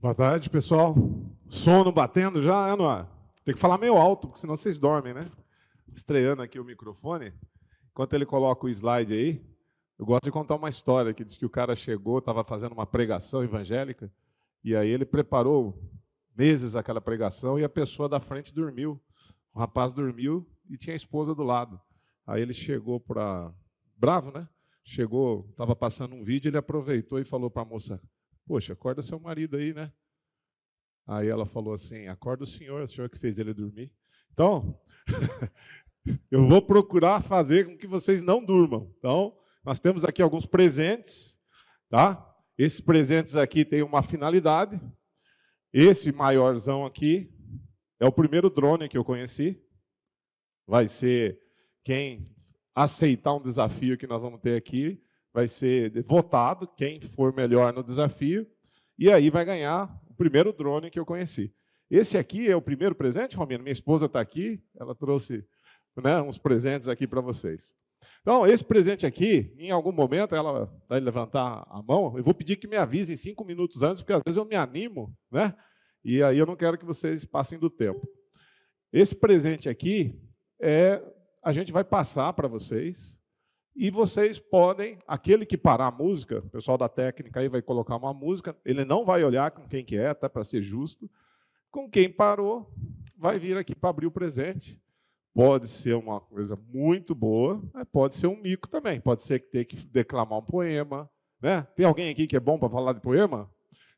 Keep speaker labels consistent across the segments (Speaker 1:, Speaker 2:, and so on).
Speaker 1: Boa tarde, pessoal. Sono batendo já, é, não é? Tem que falar meio alto, porque senão vocês dormem, né? Estreando aqui o microfone. Enquanto ele coloca o slide aí, eu gosto de contar uma história que diz que o cara chegou, estava fazendo uma pregação evangélica, e aí ele preparou meses aquela pregação e a pessoa da frente dormiu. O rapaz dormiu e tinha a esposa do lado. Aí ele chegou para. Bravo, né? Chegou, estava passando um vídeo, ele aproveitou e falou para a moça: Poxa, acorda seu marido aí, né? Aí ela falou assim: Acorda o senhor, o senhor que fez ele dormir. Então, eu vou procurar fazer com que vocês não durmam. Então, nós temos aqui alguns presentes, tá? Esses presentes aqui têm uma finalidade. Esse maiorzão aqui é o primeiro drone que eu conheci. Vai ser quem aceitar um desafio que nós vamos ter aqui, vai ser votado quem for melhor no desafio, e aí vai ganhar o primeiro drone que eu conheci. Esse aqui é o primeiro presente, Romina. Minha esposa está aqui, ela trouxe né, uns presentes aqui para vocês. Então, esse presente aqui, em algum momento, ela vai levantar a mão, eu vou pedir que me avise em cinco minutos antes, porque às vezes eu me animo, né? E aí eu não quero que vocês passem do tempo. Esse presente aqui é a gente vai passar para vocês e vocês podem, aquele que parar a música, o pessoal da técnica aí vai colocar uma música, ele não vai olhar com quem que é, até para ser justo. Com quem parou, vai vir aqui para abrir o presente. Pode ser uma coisa muito boa, pode ser um mico também. Pode ser que tenha que declamar um poema. Né? Tem alguém aqui que é bom para falar de poema?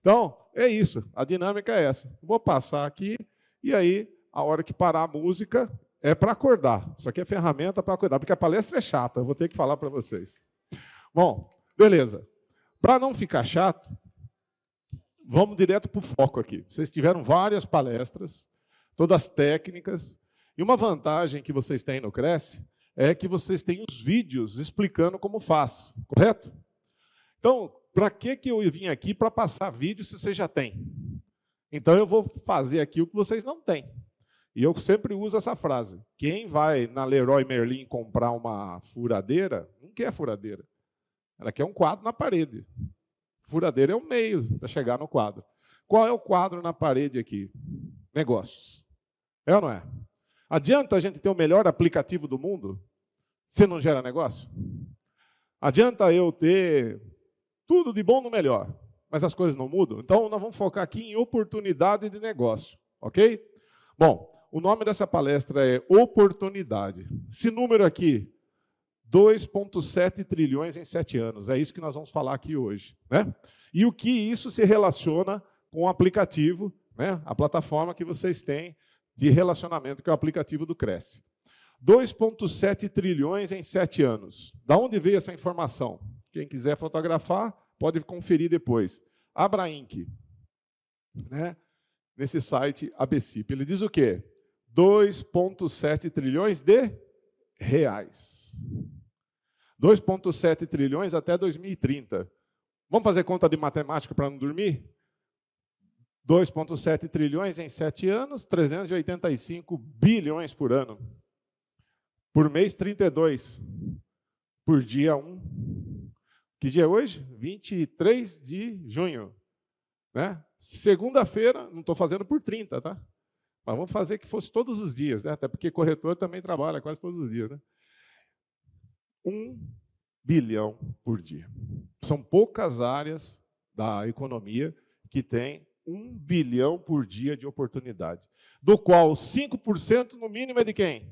Speaker 1: Então, é isso. A dinâmica é essa. Vou passar aqui, e aí, a hora que parar a música, é para acordar. Isso aqui é ferramenta para acordar, porque a palestra é chata, eu vou ter que falar para vocês. Bom, beleza. Para não ficar chato, vamos direto para o foco aqui. Vocês tiveram várias palestras, todas técnicas, e uma vantagem que vocês têm no Cresce é que vocês têm os vídeos explicando como faz, correto? Então, para que, que eu vim aqui para passar vídeo se você já tem? Então, eu vou fazer aqui o que vocês não têm. E eu sempre uso essa frase. Quem vai na Leroy Merlin comprar uma furadeira, não quer furadeira. Ela quer um quadro na parede. Furadeira é o meio para chegar no quadro. Qual é o quadro na parede aqui? Negócios. É ou não é? Adianta a gente ter o melhor aplicativo do mundo se não gera negócio? Adianta eu ter tudo de bom no melhor, mas as coisas não mudam? Então nós vamos focar aqui em oportunidade de negócio, ok? Bom, o nome dessa palestra é Oportunidade. Esse número aqui, 2,7 trilhões em sete anos. É isso que nós vamos falar aqui hoje. Né? E o que isso se relaciona com o aplicativo, né? a plataforma que vocês têm de relacionamento, que é o aplicativo do Cresce. 2,7 trilhões em sete anos. Da onde veio essa informação? Quem quiser fotografar, pode conferir depois. Abra Inc. Né? Nesse site ABCIP. Ele diz o quê? 2,7 trilhões de reais. 2,7 trilhões até 2030. Vamos fazer conta de matemática para não dormir? 2,7 trilhões em sete anos, 385 bilhões por ano. Por mês, 32. Por dia, 1. Que dia é hoje? 23 de junho. Né? Segunda-feira, não estou fazendo por 30, tá? Mas vamos fazer que fosse todos os dias, né? até porque corretor também trabalha quase todos os dias. Né? Um bilhão por dia. São poucas áreas da economia que têm um bilhão por dia de oportunidade, do qual 5% no mínimo é de quem?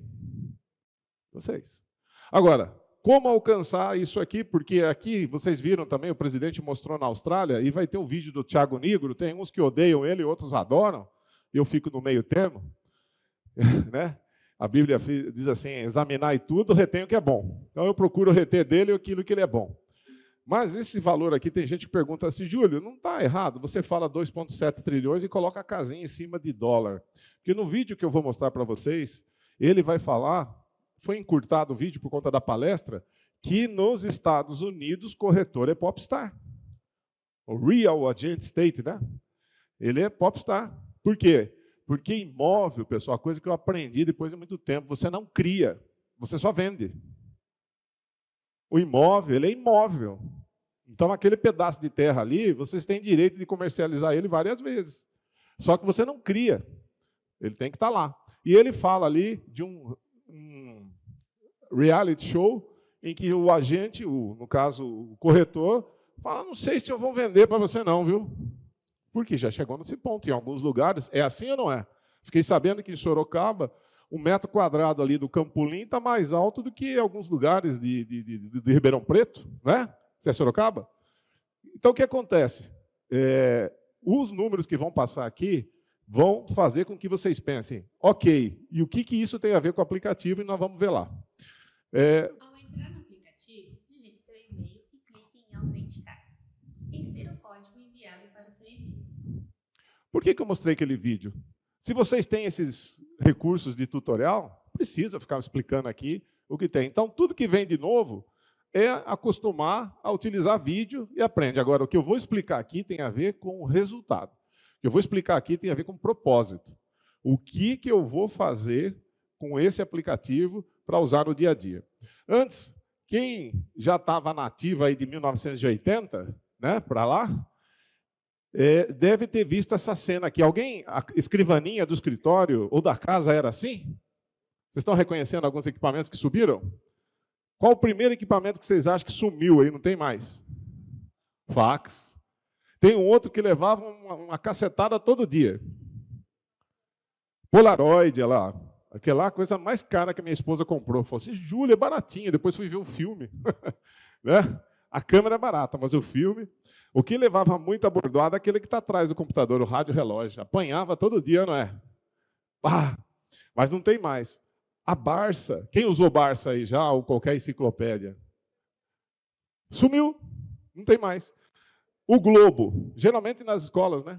Speaker 1: Vocês. Agora, como alcançar isso aqui? Porque aqui, vocês viram também, o presidente mostrou na Austrália, e vai ter um vídeo do Tiago Negro, tem uns que odeiam ele, outros adoram eu fico no meio termo, né? A Bíblia diz assim: examinar tudo, retém o que é bom. Então eu procuro reter dele aquilo que ele é bom. Mas esse valor aqui, tem gente que pergunta assim, Júlio, não está errado, você fala 2,7 trilhões e coloca a casinha em cima de dólar. Porque no vídeo que eu vou mostrar para vocês, ele vai falar, foi encurtado o vídeo por conta da palestra, que nos Estados Unidos corretor é popstar. O real agent state, né? Ele é popstar. Por quê? Porque imóvel, pessoal, a coisa que eu aprendi depois de muito tempo, você não cria, você só vende. O imóvel, ele é imóvel. Então, aquele pedaço de terra ali, vocês têm direito de comercializar ele várias vezes. Só que você não cria. Ele tem que estar lá. E ele fala ali de um, um reality show em que o agente, o, no caso o corretor, fala: não sei se eu vou vender para você, não, viu? Porque já chegou nesse ponto. Em alguns lugares, é assim ou não é? Fiquei sabendo que em Sorocaba, o metro quadrado ali do Campolim está mais alto do que alguns lugares de, de, de, de Ribeirão Preto, né? Você é Sorocaba? Então, o que acontece? É, os números que vão passar aqui vão fazer com que vocês pensem, ok, e o que, que isso tem a ver com o aplicativo? E nós vamos ver lá.
Speaker 2: É... Ao entrar no aplicativo, digite seu e-mail e clique em autenticar. Insira o código enviado para seu e-mail.
Speaker 1: Por que, que eu mostrei aquele vídeo? Se vocês têm esses recursos de tutorial, precisa ficar explicando aqui o que tem. Então, tudo que vem de novo é acostumar a utilizar vídeo e aprende. Agora, o que eu vou explicar aqui tem a ver com o resultado que eu vou explicar aqui tem a ver com propósito. O que, que eu vou fazer com esse aplicativo para usar no dia a dia. Antes, quem já estava nativa aí de 1980, né, para lá, é, deve ter visto essa cena aqui. Alguém, a escrivaninha do escritório ou da casa era assim? Vocês estão reconhecendo alguns equipamentos que subiram? Qual o primeiro equipamento que vocês acham que sumiu aí? Não tem mais? Fax. Tem um outro que levava uma, uma cacetada todo dia. Polaroid, lá. Aquela coisa mais cara que a minha esposa comprou. Falei assim, Júlia, é baratinho. Depois fui ver o filme. né? A câmera é barata, mas o filme. O que levava muito abordoado é aquele que está atrás do computador, o rádio relógio. Apanhava todo dia, não é? Ah, mas não tem mais. A Barça, quem usou Barça aí já, ou qualquer enciclopédia? Sumiu, não tem mais. O Globo, geralmente nas escolas, né?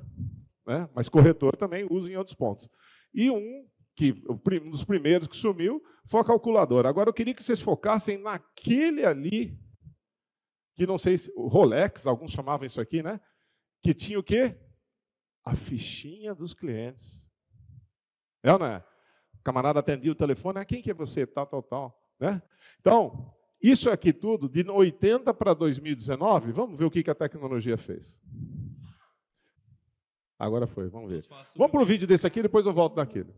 Speaker 1: né? Mas corretor também usa em outros pontos. E um, que um dos primeiros que sumiu, foi a calculadora. Agora eu queria que vocês focassem naquele ali, que não sei se. Rolex, alguns chamavam isso aqui, né? Que tinha o quê? A fichinha dos clientes. É ou não é? O camarada atendia o telefone, ah, quem que é você? Tal, tal, tal. Né? Então, isso aqui tudo, de 80 para 2019, vamos ver o que a tecnologia fez. Agora foi, vamos ver. Vamos para o vídeo desse aqui, depois eu volto naquele.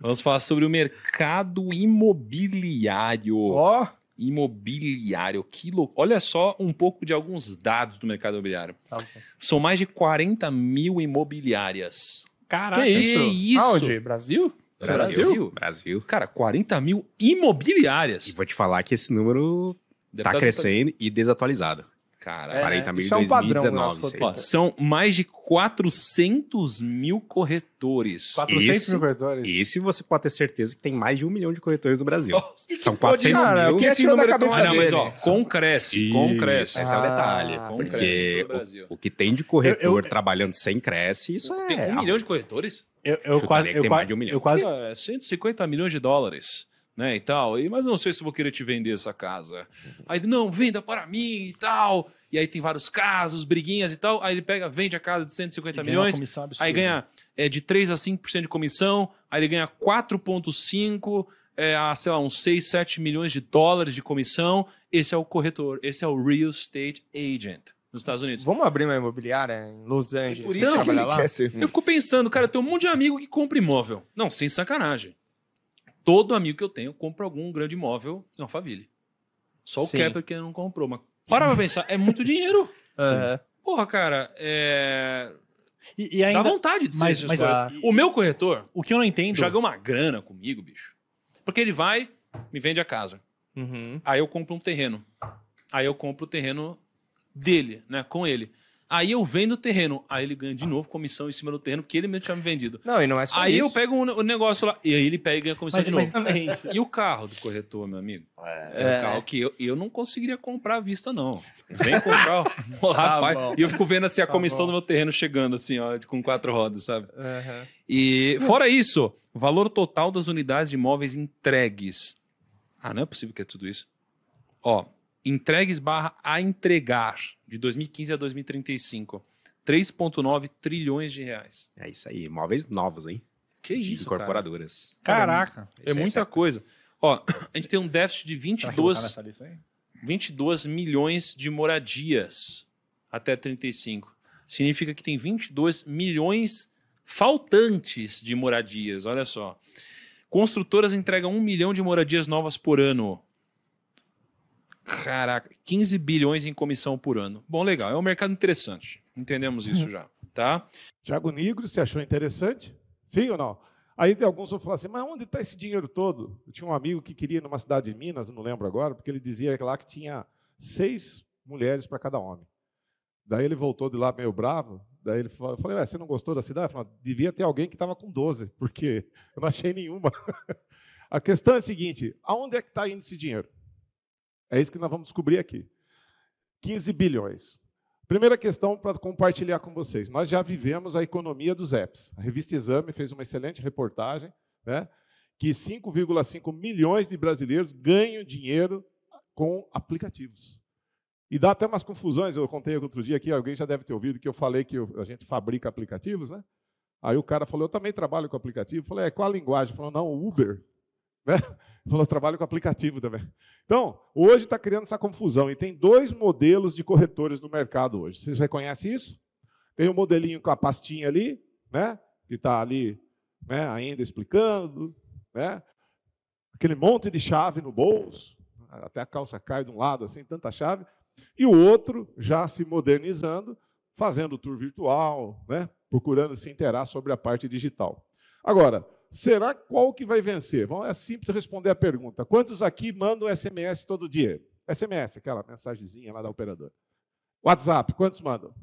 Speaker 3: Vamos falar sobre o mercado imobiliário.
Speaker 4: Ó! Oh.
Speaker 3: Imobiliário. Que louco. Olha só um pouco de alguns dados do mercado imobiliário. Tá São mais de 40 mil imobiliárias.
Speaker 4: Caraca, que isso? isso?
Speaker 3: Aonde?
Speaker 4: Brasil?
Speaker 3: Brasil? Brasil. Cara, 40 mil imobiliárias.
Speaker 5: E vou te falar que esse número está crescendo e desatualizado.
Speaker 3: Cara,
Speaker 5: é, 40 mil em 2019.
Speaker 3: É um são mais de 400 mil corretores.
Speaker 4: 400 esse, mil corretores.
Speaker 5: Esse você pode ter certeza que tem mais de um milhão de corretores no Brasil. Oh, são 400
Speaker 4: cara,
Speaker 5: mil.
Speaker 4: O que esse número tão
Speaker 3: ah, não, mas ó, com cresce, com cresce.
Speaker 5: Esse ah, é o detalhe. Com porque o, o, que tem de corretor eu, eu, trabalhando sem cresce, isso
Speaker 3: tem é... Tem um milhão de corretores?
Speaker 4: Eu, eu quase... Eu, quase, um eu quase...
Speaker 3: É, 150 milhões de dólares né, e tal. E, mas não sei se vou querer te vender essa casa. Aí, não, venda para mim e tal. E aí tem vários casos, briguinhas e tal. Aí ele pega, vende a casa de 150 e milhões. Aí ganha é, de 3 a 5% de comissão. Aí ele ganha 4,5%, é, a, sei lá, uns 6, 7 milhões de dólares de comissão. Esse é o corretor, esse é o real estate agent nos Estados Unidos.
Speaker 4: Vamos abrir uma imobiliária em Los Angeles.
Speaker 3: Por isso que ele lá? quer ser. Eu fico pensando, cara, tem um monte de amigo que compra imóvel. Não, sem sacanagem todo amigo que eu tenho compra algum grande imóvel em Alphaville. Só o. Kepler que não comprou. Mas para pra pensar, é muito dinheiro.
Speaker 4: Uhum.
Speaker 3: Porra, cara, é... E, e ainda... Dá vontade de ser mas, mas O meu corretor...
Speaker 4: O que eu não entendo...
Speaker 3: Ganhou uma grana comigo, bicho. Porque ele vai, me vende a casa.
Speaker 4: Uhum.
Speaker 3: Aí eu compro um terreno. Aí eu compro o terreno dele, né? Com ele. Aí eu vendo o terreno. Aí ele ganha de novo comissão em cima do terreno, porque ele mesmo tinha me vendido.
Speaker 4: Não, e não é só
Speaker 3: Aí
Speaker 4: isso.
Speaker 3: eu pego o um, um negócio lá, e aí ele pega e ganha comissão
Speaker 4: mas,
Speaker 3: de novo.
Speaker 4: Exatamente.
Speaker 3: E o carro do corretor, meu amigo? É, é um carro que eu, eu não conseguiria comprar à vista, não. Vem comprar. rapaz. Tá e eu fico vendo assim a tá comissão bom. do meu terreno chegando, assim, ó, com quatro rodas, sabe?
Speaker 4: Uhum.
Speaker 3: E fora isso, valor total das unidades de imóveis entregues. Ah, não é possível que é tudo isso. Ó, entregues barra a entregar de 2015 a 2035. 3,9 trilhões de reais.
Speaker 5: É isso aí, imóveis novos, hein?
Speaker 3: Que isso,
Speaker 5: Incorporadoras.
Speaker 4: Caraca.
Speaker 3: É, muita coisa. Ó, a gente tem um déficit de 22...
Speaker 4: Será que aí?
Speaker 3: 22 milhões de moradias até 35. Significa que tem 22 milhões faltantes de moradias. Olha só. Construtoras entregam um milhão de moradias novas por ano. Caraca, 15 bilhões em comissão por ano. Bom, legal. É um mercado interessante. Entendemos isso já, tá?
Speaker 1: Tiago Negro, você achou interessante? Sim ou não? Aí tem alguns que vão falar assim, mas onde está esse dinheiro todo? Eu tinha um amigo que queria ir numa cidade de Minas, não lembro agora, porque ele dizia lá que tinha seis mulheres para cada homem. Daí ele voltou de lá meio bravo, daí ele falou, eu falei, você não gostou da cidade? Falei, devia ter alguém que estava com 12, porque eu não achei nenhuma. A questão é a seguinte, aonde é que está indo esse dinheiro? É isso que nós vamos descobrir aqui. 15 bilhões. Primeira questão para compartilhar com vocês. Nós já vivemos a economia dos apps. A revista Exame fez uma excelente reportagem, né, que 5,5 milhões de brasileiros ganham dinheiro com aplicativos. E dá até umas confusões. Eu contei outro dia aqui, alguém já deve ter ouvido que eu falei que a gente fabrica aplicativos, né? Aí o cara falou, eu também trabalho com aplicativo. Eu falei, é, qual a linguagem? Falou, não, Uber. Né? Falou, trabalho com aplicativo também. Então, hoje está criando essa confusão. E tem dois modelos de corretores no mercado hoje. Vocês reconhecem isso? Tem um modelinho com a pastinha ali, né? que está ali né, ainda explicando, né? aquele monte de chave no bolso, até a calça cai de um lado, assim, tanta chave. E o outro já se modernizando, fazendo tour virtual, né? procurando se interar sobre a parte digital. Agora, será qual que vai vencer? Bom, é simples responder a pergunta. Quantos aqui mandam SMS todo dia? SMS, aquela mensagenzinha lá da operadora. WhatsApp, quantos mandam?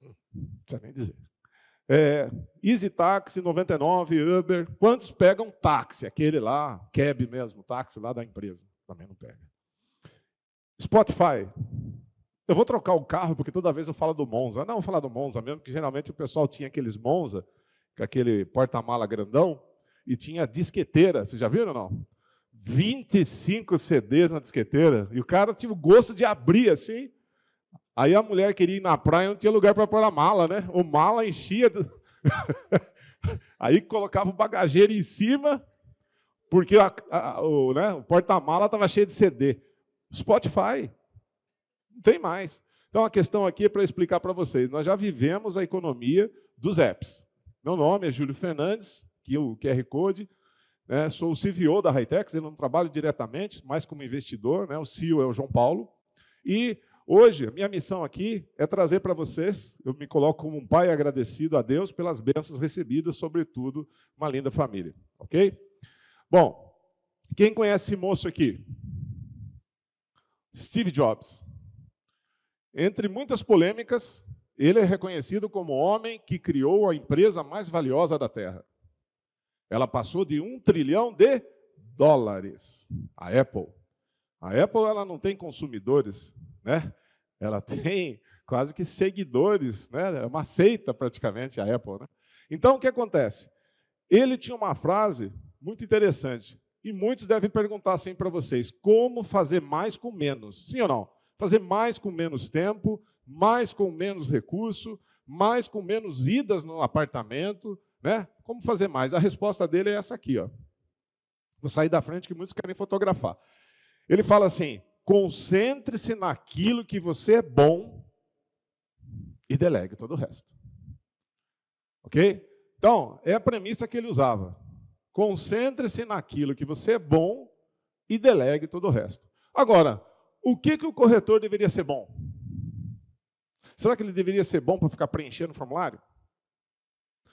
Speaker 1: Não precisa nem dizer. É, Easy Taxi 99, Uber. Quantos pegam táxi? Aquele lá, cab mesmo, táxi lá da empresa. Também não pega. Spotify. Eu vou trocar o carro porque toda vez eu falo do Monza. Não, vou falar do Monza mesmo, porque geralmente o pessoal tinha aqueles Monza com aquele porta-mala grandão, e tinha disqueteira. Vocês já viram ou não? 25 CDs na disqueteira. E o cara tinha o gosto de abrir assim. Aí a mulher queria ir na praia, não tinha lugar para pôr a mala, né? O mala enchia. Do... Aí colocava o bagageiro em cima, porque a, a, o, né, o porta-mala estava cheio de CD. Spotify. Não tem mais. Então a questão aqui é para explicar para vocês. Nós já vivemos a economia dos apps. Meu nome é Júlio Fernandes, que o QR Code. Né, sou o CVO da Hightex, eu não trabalho diretamente, mas como investidor. Né, o CEO é o João Paulo. E hoje, a minha missão aqui é trazer para vocês, eu me coloco como um pai agradecido a Deus pelas bênçãos recebidas, sobretudo uma linda família. Ok? Bom, quem conhece esse moço aqui? Steve Jobs. Entre muitas polêmicas, ele é reconhecido como o homem que criou a empresa mais valiosa da Terra. Ela passou de um trilhão de dólares. A Apple. A Apple ela não tem consumidores, né? Ela tem quase que seguidores, né? É uma seita praticamente a Apple, né? Então o que acontece? Ele tinha uma frase muito interessante e muitos devem perguntar assim para vocês: como fazer mais com menos? Sim ou não? Fazer mais com menos tempo, mais com menos recurso, mais com menos idas no apartamento, né? Como fazer mais? A resposta dele é essa aqui, ó. Vou sair da frente que muitos querem fotografar. Ele fala assim: concentre-se naquilo que você é bom e delegue todo o resto. Ok? Então, é a premissa que ele usava. Concentre-se naquilo que você é bom e delegue todo o resto. Agora, o que, que o corretor deveria ser bom? Será que ele deveria ser bom para ficar preenchendo o formulário?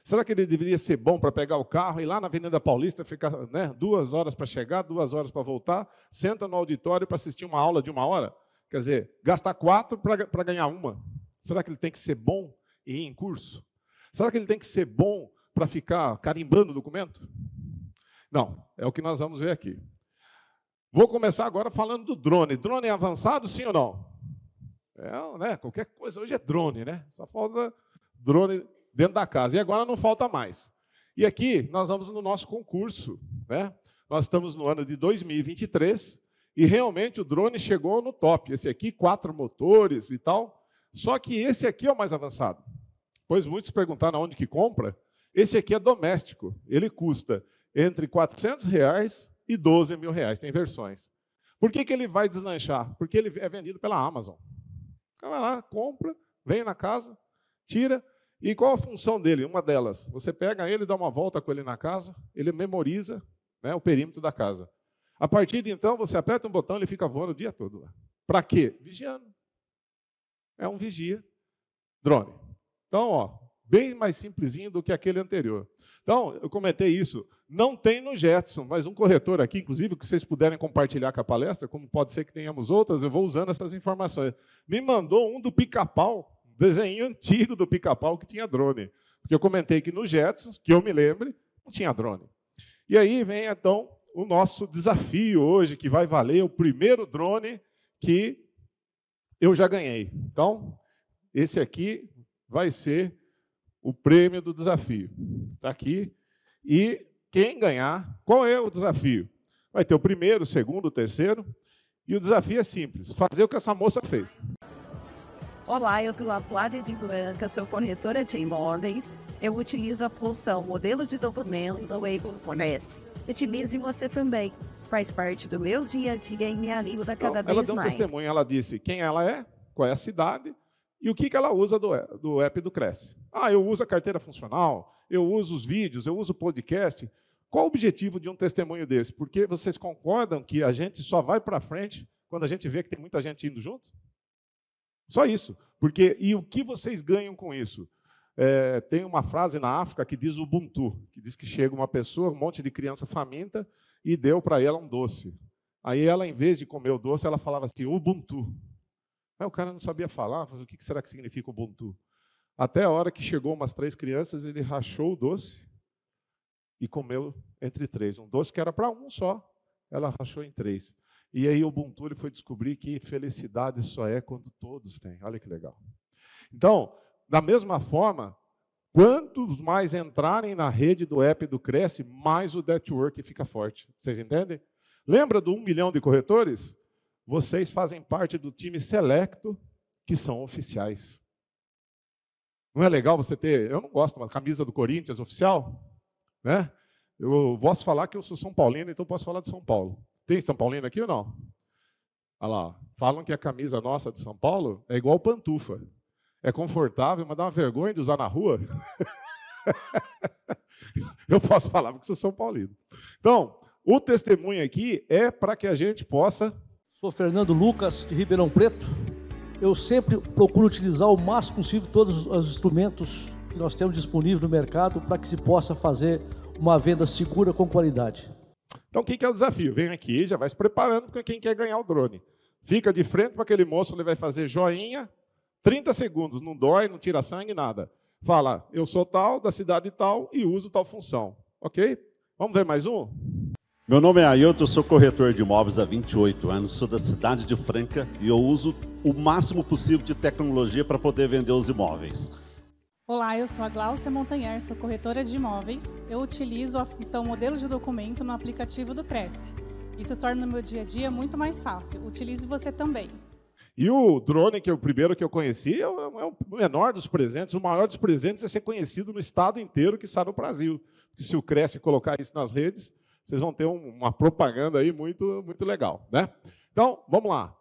Speaker 1: Será que ele deveria ser bom para pegar o carro e ir lá na Avenida Paulista, ficar né, duas horas para chegar, duas horas para voltar, senta no auditório para assistir uma aula de uma hora? Quer dizer, gastar quatro para ganhar uma. Será que ele tem que ser bom e ir em curso? Será que ele tem que ser bom para ficar carimbando o documento? Não, é o que nós vamos ver aqui. Vou começar agora falando do drone. Drone é avançado, sim ou não? É, né, qualquer coisa hoje é drone, né? Só falta drone dentro da casa. E agora não falta mais. E aqui nós vamos no nosso concurso, né? Nós estamos no ano de 2023 e realmente o drone chegou no top. Esse aqui, quatro motores e tal. Só que esse aqui é o mais avançado. Pois muitos perguntaram onde que compra. Esse aqui é doméstico. Ele custa entre 400 reais e 12 mil reais. Tem versões. Por que, que ele vai deslanchar? Porque ele é vendido pela Amazon. Então vai lá, compra, vem na casa, tira. E qual a função dele? Uma delas, você pega ele, dá uma volta com ele na casa, ele memoriza né, o perímetro da casa. A partir de então, você aperta um botão, ele fica voando o dia todo lá. Para quê? Vigiando. É um vigia drone. Então, ó, bem mais simplesinho do que aquele anterior. Então, eu comentei isso. Não tem no Jetson, mas um corretor aqui, inclusive, que vocês puderem compartilhar com a palestra, como pode ser que tenhamos outras, eu vou usando essas informações. Me mandou um do pica-pau, desenho antigo do pica-pau que tinha drone. Porque eu comentei que no Jetson, que eu me lembre, não tinha drone. E aí vem, então, o nosso desafio hoje, que vai valer o primeiro drone que eu já ganhei. Então, esse aqui vai ser o prêmio do desafio. Está aqui. E quem ganhar, qual é o desafio? Vai ter o primeiro, o segundo, o terceiro. E o desafio é simples: fazer o que essa moça fez.
Speaker 6: Olá, eu sou a Flávia de Branca, sou corretora de imóveis. Eu utilizo a função modelo de documentos do Able Fornece. Utilize você também. Faz parte do meu dia a dia e me ajuda cada
Speaker 1: então,
Speaker 6: vez mais.
Speaker 1: Ela deu um mais. testemunho, ela disse quem ela é, qual é a cidade e o que, que ela usa do, do app do Cresce. Ah, eu uso a carteira funcional, eu uso os vídeos, eu uso o podcast. Qual o objetivo de um testemunho desse? Porque vocês concordam que a gente só vai para frente quando a gente vê que tem muita gente indo junto? Só isso. Porque e o que vocês ganham com isso? É, tem uma frase na África que diz Ubuntu, que diz que chega uma pessoa, um monte de criança faminta, e deu para ela um doce. Aí ela, em vez de comer o doce, ela falava assim, Ubuntu. Aí o cara não sabia falar, mas o que será que significa Ubuntu? Até a hora que chegou umas três crianças, ele rachou o doce e comeu entre três. Um doce que era para um só, ela rachou em três. E aí o Ubuntu ele foi descobrir que felicidade só é quando todos têm. Olha que legal. Então, da mesma forma, quantos mais entrarem na rede do app do Cresce, mais o network fica forte. Vocês entendem? Lembra do um milhão de corretores? Vocês fazem parte do time selecto que são oficiais. Não é legal você ter, eu não gosto, uma camisa do Corinthians oficial, né? Eu posso falar que eu sou São Paulino, então posso falar de São Paulo. Tem São Paulino aqui ou não? Olha lá, falam que a camisa nossa de São Paulo é igual pantufa é confortável, mas dá uma vergonha de usar na rua. eu posso falar porque sou São Paulino. Então, o testemunho aqui é para que a gente possa.
Speaker 7: Sou Fernando Lucas, de Ribeirão Preto. Eu sempre procuro utilizar o máximo possível todos os instrumentos que nós temos disponíveis no mercado para que se possa fazer uma venda segura com qualidade.
Speaker 1: Então, o que é o desafio? Vem aqui, já vai se preparando para quem quer ganhar o drone. Fica de frente para aquele moço, ele vai fazer joinha, 30 segundos, não dói, não tira sangue, nada. Fala, eu sou tal, da cidade tal e uso tal função. Ok? Vamos ver mais um?
Speaker 8: Meu nome é Ailton, sou corretor de imóveis há 28 anos, sou da cidade de Franca e eu uso o máximo possível de tecnologia para poder vender os imóveis.
Speaker 9: Olá, eu sou a Glaucia Montanher, sou corretora de imóveis. Eu utilizo a função modelo de documento no aplicativo do Cresce. Isso torna o meu dia a dia muito mais fácil. Utilize você também.
Speaker 1: E o drone, que é o primeiro que eu conheci, é o é menor dos presentes. O maior dos presentes é ser conhecido no estado inteiro, que está no Brasil. Porque se o Cresce colocar isso nas redes, vocês vão ter uma propaganda aí muito, muito legal. Né? Então, vamos lá.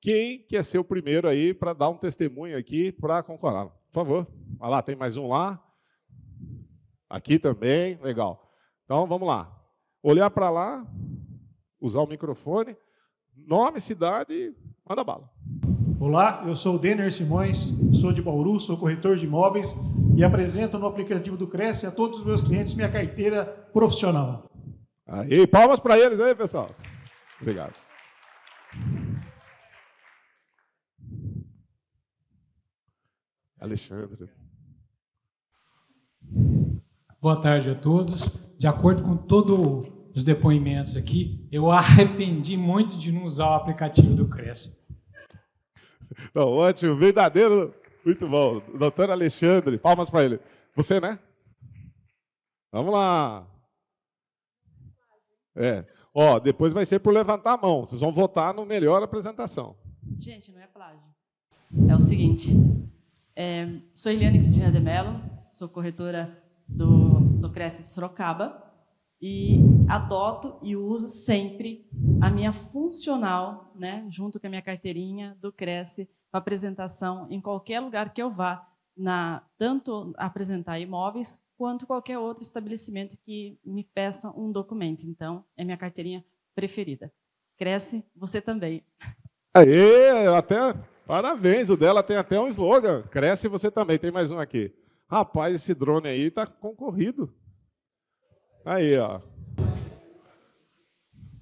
Speaker 1: Quem quer ser o primeiro aí para dar um testemunho aqui para concorrer? Por favor. Olha lá, tem mais um lá. Aqui também, legal. Então, vamos lá. Olhar para lá, usar o microfone, nome, cidade, manda bala.
Speaker 10: Olá, eu sou o Denner Simões, sou de Bauru, sou corretor de imóveis e apresento no aplicativo do Cresce a todos os meus clientes minha carteira profissional.
Speaker 1: Aí, palmas para eles aí, pessoal. Obrigado. Alexandre.
Speaker 11: Boa tarde a todos. De acordo com todos os depoimentos aqui, eu arrependi muito de não usar o aplicativo do Cresce.
Speaker 1: Não, ótimo, verdadeiro. Muito bom. Doutor Alexandre, palmas para ele. Você, né? Vamos lá. É. Ó, depois vai ser por levantar a mão. Vocês vão votar no melhor apresentação.
Speaker 12: Gente, não é plágio. É o seguinte. É, sou Eliane Cristina de Mello, sou corretora do, do Cresce de Sorocaba. E adoto e uso sempre a minha funcional, né, junto com a minha carteirinha do Cresce, para apresentação em qualquer lugar que eu vá, na, tanto apresentar imóveis quanto qualquer outro estabelecimento que me peça um documento. Então, é minha carteirinha preferida. Cresce, você também.
Speaker 1: Aê, até parabéns, o dela tem até um slogan. Cresce você também. Tem mais um aqui. Rapaz, esse drone aí tá concorrido. Aí, ó.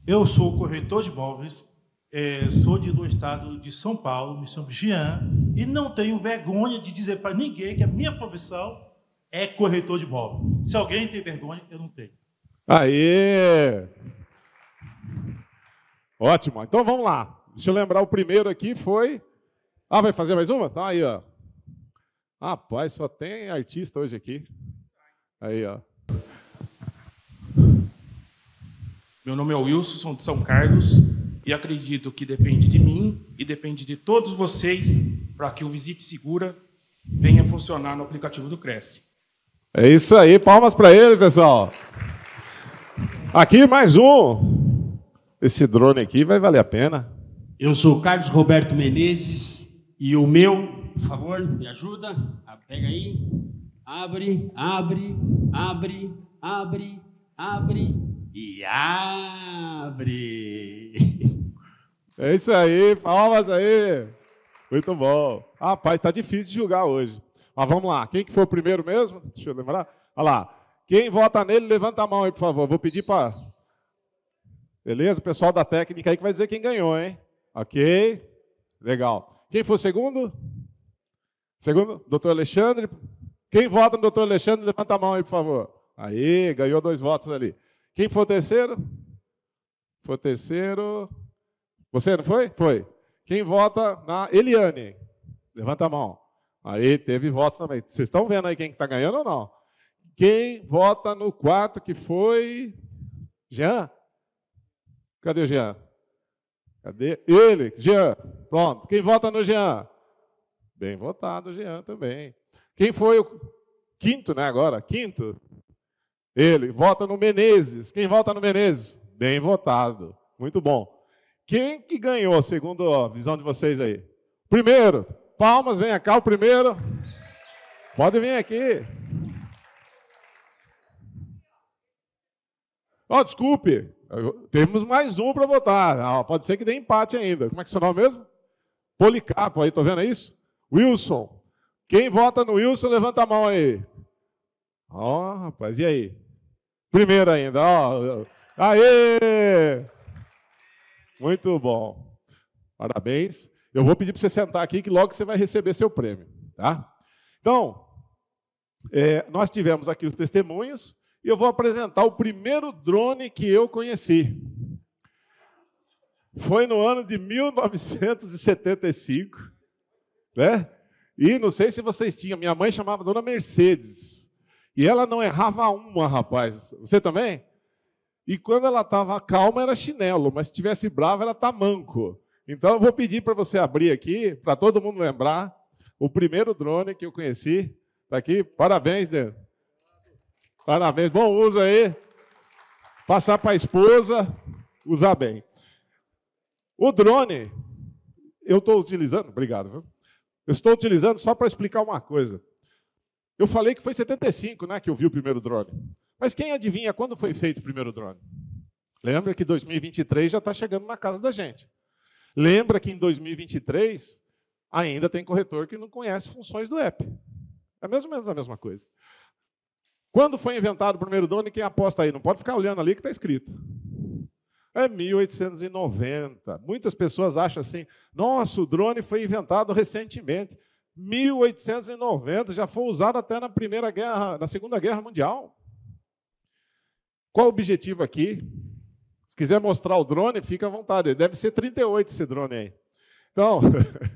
Speaker 13: Eu sou corretor de imóveis, é, sou de, do estado de São Paulo, me chamo Jean, e não tenho vergonha de dizer para ninguém que a minha profissão é corretor de imóveis. Se alguém tem vergonha, eu não tenho.
Speaker 1: Aí! Ótimo. Então vamos lá. Deixa eu lembrar o primeiro aqui foi. Ah, vai fazer mais uma? Tá aí, ó. Rapaz, só tem artista hoje aqui. Aí, ó.
Speaker 14: Meu nome é Wilson, sou de São Carlos e acredito que depende de mim e depende de todos vocês para que o Visite Segura venha funcionar no aplicativo do Cresce.
Speaker 1: É isso aí, palmas para ele, pessoal. Aqui mais um. Esse drone aqui vai valer a pena.
Speaker 15: Eu sou Carlos Roberto Menezes e o meu, por favor, me ajuda. Ah, pega aí. Abre, abre, abre, abre, abre e abre.
Speaker 1: É isso aí, palmas aí. Muito bom. Rapaz, tá difícil de julgar hoje. Mas vamos lá. Quem que foi o primeiro mesmo? Deixa eu lembrar. Olha lá. Quem vota nele, levanta a mão aí, por favor. Vou pedir para Beleza? O pessoal da técnica aí que vai dizer quem ganhou, hein? Ok? Legal. Quem foi o segundo? Segundo? Doutor Alexandre. Quem vota no doutor Alexandre, levanta a mão aí, por favor. Aí, ganhou dois votos ali. Quem foi o terceiro? Foi o terceiro. Você não foi? Foi. Quem vota na Eliane? Levanta a mão. Aí, teve votos também. Vocês estão vendo aí quem está ganhando ou não? Quem vota no quarto, que foi. Jean? Cadê o Jean? Cadê? Ele, Jean. Pronto. Quem vota no Jean? Bem votado, Jean também. Quem foi o quinto, né? Agora, quinto? Ele. Vota no Menezes. Quem vota no Menezes? Bem votado. Muito bom. Quem que ganhou, segundo a visão de vocês aí? Primeiro. Palmas, venha cá o primeiro. Pode vir aqui. Oh, desculpe. Temos mais um para votar. Ah, pode ser que dê empate ainda. Como é que é seu nome mesmo? Policarpo, aí, tô vendo isso? Wilson. Quem vota no Wilson, levanta a mão aí. Ó, oh, rapaz, e aí? Primeiro ainda, ó. Oh. Aê! Muito bom. Parabéns. Eu vou pedir para você sentar aqui que logo você vai receber seu prêmio, tá? Então, é, nós tivemos aqui os testemunhos e eu vou apresentar o primeiro drone que eu conheci. Foi no ano de 1975, né? E não sei se vocês tinham, minha mãe chamava Dona Mercedes. E ela não errava uma, rapaz. Você também? E quando ela estava calma era chinelo, mas se estivesse brava ela tá manco. Então eu vou pedir para você abrir aqui, para todo mundo lembrar, o primeiro drone que eu conheci. Está aqui, parabéns, Dê. Parabéns, bom uso aí. Passar para a esposa, usar bem. O drone, eu estou utilizando, obrigado, viu? Eu estou utilizando só para explicar uma coisa. Eu falei que foi 75, né, que eu vi o primeiro drone. Mas quem adivinha quando foi feito o primeiro drone? Lembra que 2023 já está chegando na casa da gente. Lembra que em 2023 ainda tem corretor que não conhece funções do app. É mais ou menos a mesma coisa. Quando foi inventado o primeiro drone? Quem aposta aí? Não pode ficar olhando ali que está escrito. É 1890. Muitas pessoas acham assim: nossa, o drone foi inventado recentemente. 1890 já foi usado até na primeira guerra, na segunda guerra mundial. Qual o objetivo aqui? Se quiser mostrar o drone, fica à vontade. Deve ser 38 esse drone aí. Então,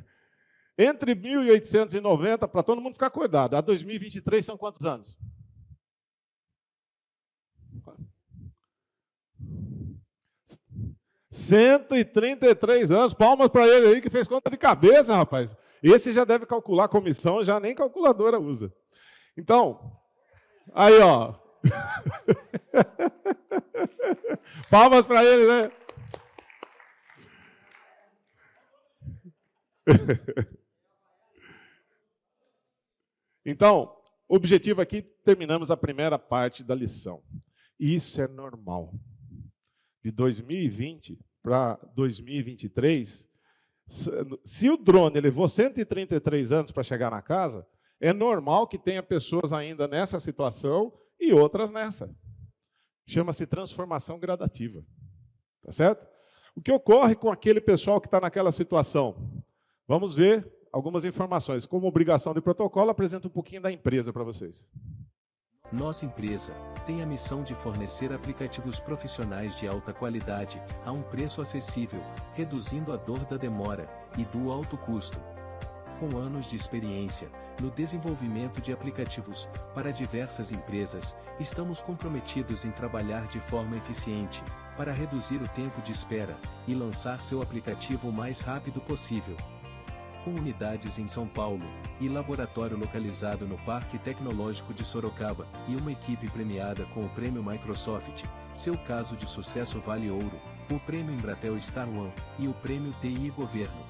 Speaker 1: entre 1890, para todo mundo ficar acordado, a 2023 são quantos anos? 133 anos, palmas para ele aí que fez conta de cabeça, rapaz. Esse já deve calcular comissão, já nem calculadora usa. Então, aí ó, Palmas para ele, né? então, objetivo aqui, terminamos a primeira parte da lição. Isso é normal. De 2020 para 2023, se o drone levou 133 anos para chegar na casa, é normal que tenha pessoas ainda nessa situação e outras nessa. Chama-se transformação gradativa. Tá certo? O que ocorre com aquele pessoal que está naquela situação? Vamos ver algumas informações. Como obrigação de protocolo, apresento um pouquinho da empresa para vocês.
Speaker 16: Nossa empresa tem a missão de fornecer aplicativos profissionais de alta qualidade a um preço acessível, reduzindo a dor da demora e do alto custo. Com anos de experiência no desenvolvimento de aplicativos para diversas empresas, estamos comprometidos em trabalhar de forma eficiente para reduzir o tempo de espera e lançar seu aplicativo o mais rápido possível com unidades em São Paulo, e laboratório localizado no Parque Tecnológico de Sorocaba, e uma equipe premiada com o Prêmio Microsoft, seu caso de sucesso vale ouro, o Prêmio Embratel Star One, e o Prêmio TI Governo.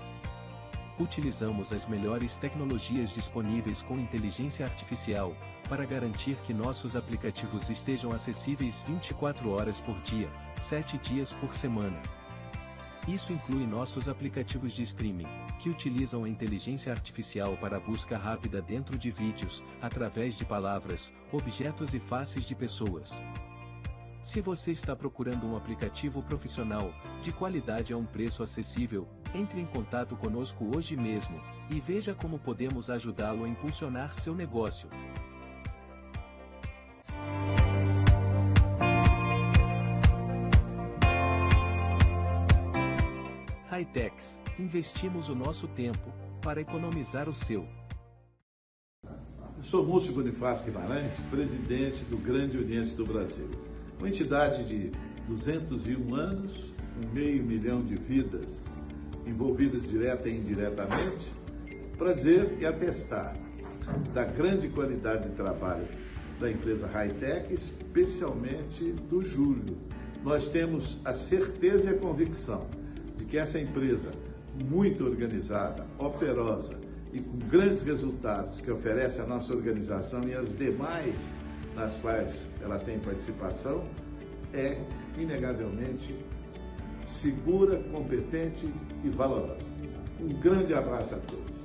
Speaker 16: Utilizamos as melhores tecnologias disponíveis com inteligência artificial, para garantir que nossos aplicativos estejam acessíveis 24 horas por dia, 7 dias por semana. Isso inclui nossos aplicativos de streaming, que utilizam a inteligência artificial para a busca rápida dentro de vídeos, através de palavras, objetos e faces de pessoas. Se você está procurando um aplicativo profissional, de qualidade a um preço acessível, entre em contato conosco hoje mesmo e veja como podemos ajudá-lo a impulsionar seu negócio. Hightechs, investimos o nosso tempo para economizar o seu.
Speaker 17: Eu sou Múcio Bonifácio Guimarães, presidente do Grande Oriente do Brasil, uma entidade de 201 anos, um meio milhão de vidas envolvidas direta e indiretamente, para dizer e atestar da grande qualidade de trabalho da empresa Hightech, especialmente do Júlio. Nós temos a certeza e a convicção de que essa empresa, muito organizada, operosa e com grandes resultados que oferece a nossa organização e as demais nas quais ela tem participação, é inegavelmente segura, competente e valorosa. Um grande abraço a todos.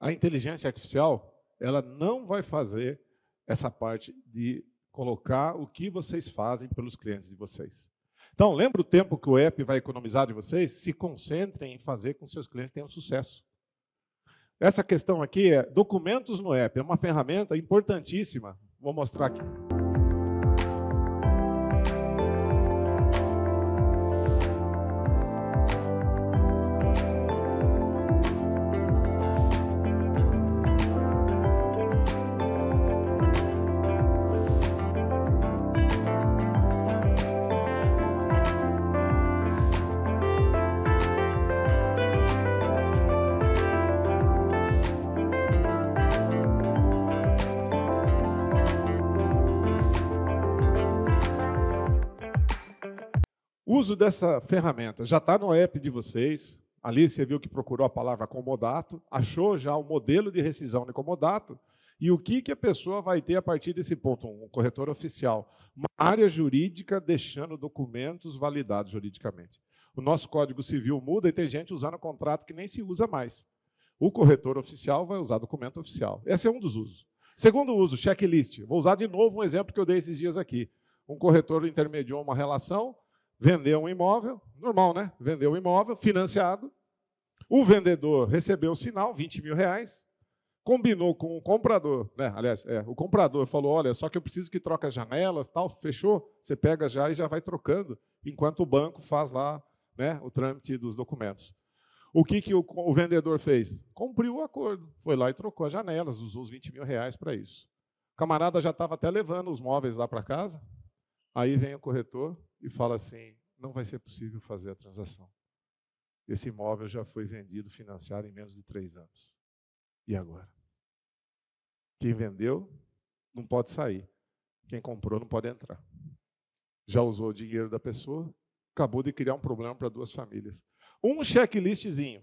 Speaker 1: A inteligência artificial, ela não vai fazer essa parte de colocar o que vocês fazem pelos clientes de vocês. Então, lembra o tempo que o app vai economizar de vocês? Se concentrem em fazer com que seus clientes tenham sucesso. Essa questão aqui é documentos no app, é uma ferramenta importantíssima. Vou mostrar aqui. Uso dessa ferramenta já está no app de vocês. Ali você viu que procurou a palavra comodato, achou já o modelo de rescisão de comodato e o que, que a pessoa vai ter a partir desse ponto? Um corretor oficial, uma área jurídica deixando documentos validados juridicamente. O nosso Código Civil muda e tem gente usando contrato que nem se usa mais. O corretor oficial vai usar documento oficial. Esse é um dos usos. Segundo uso, checklist. Vou usar de novo um exemplo que eu dei esses dias aqui. Um corretor intermediou uma relação, vendeu um imóvel, normal, né? Vendeu um imóvel financiado. O vendedor recebeu o sinal, 20 mil reais, combinou com o comprador, né? Aliás, é, o comprador falou: olha, só que eu preciso que troque as janelas, tal, fechou? Você pega já e já vai trocando, enquanto o banco faz lá né, o trâmite dos documentos. O que, que o, o vendedor fez? Cumpriu o acordo, foi lá e trocou as janelas, usou os 20 mil reais para isso. O camarada já estava até levando os móveis lá para casa. Aí vem o corretor, e fala assim: não vai ser possível fazer a transação. Esse imóvel já foi vendido, financiado em menos de três anos. E agora? Quem vendeu não pode sair. Quem comprou não pode entrar. Já usou o dinheiro da pessoa, acabou de criar um problema para duas famílias. Um checklistzinho,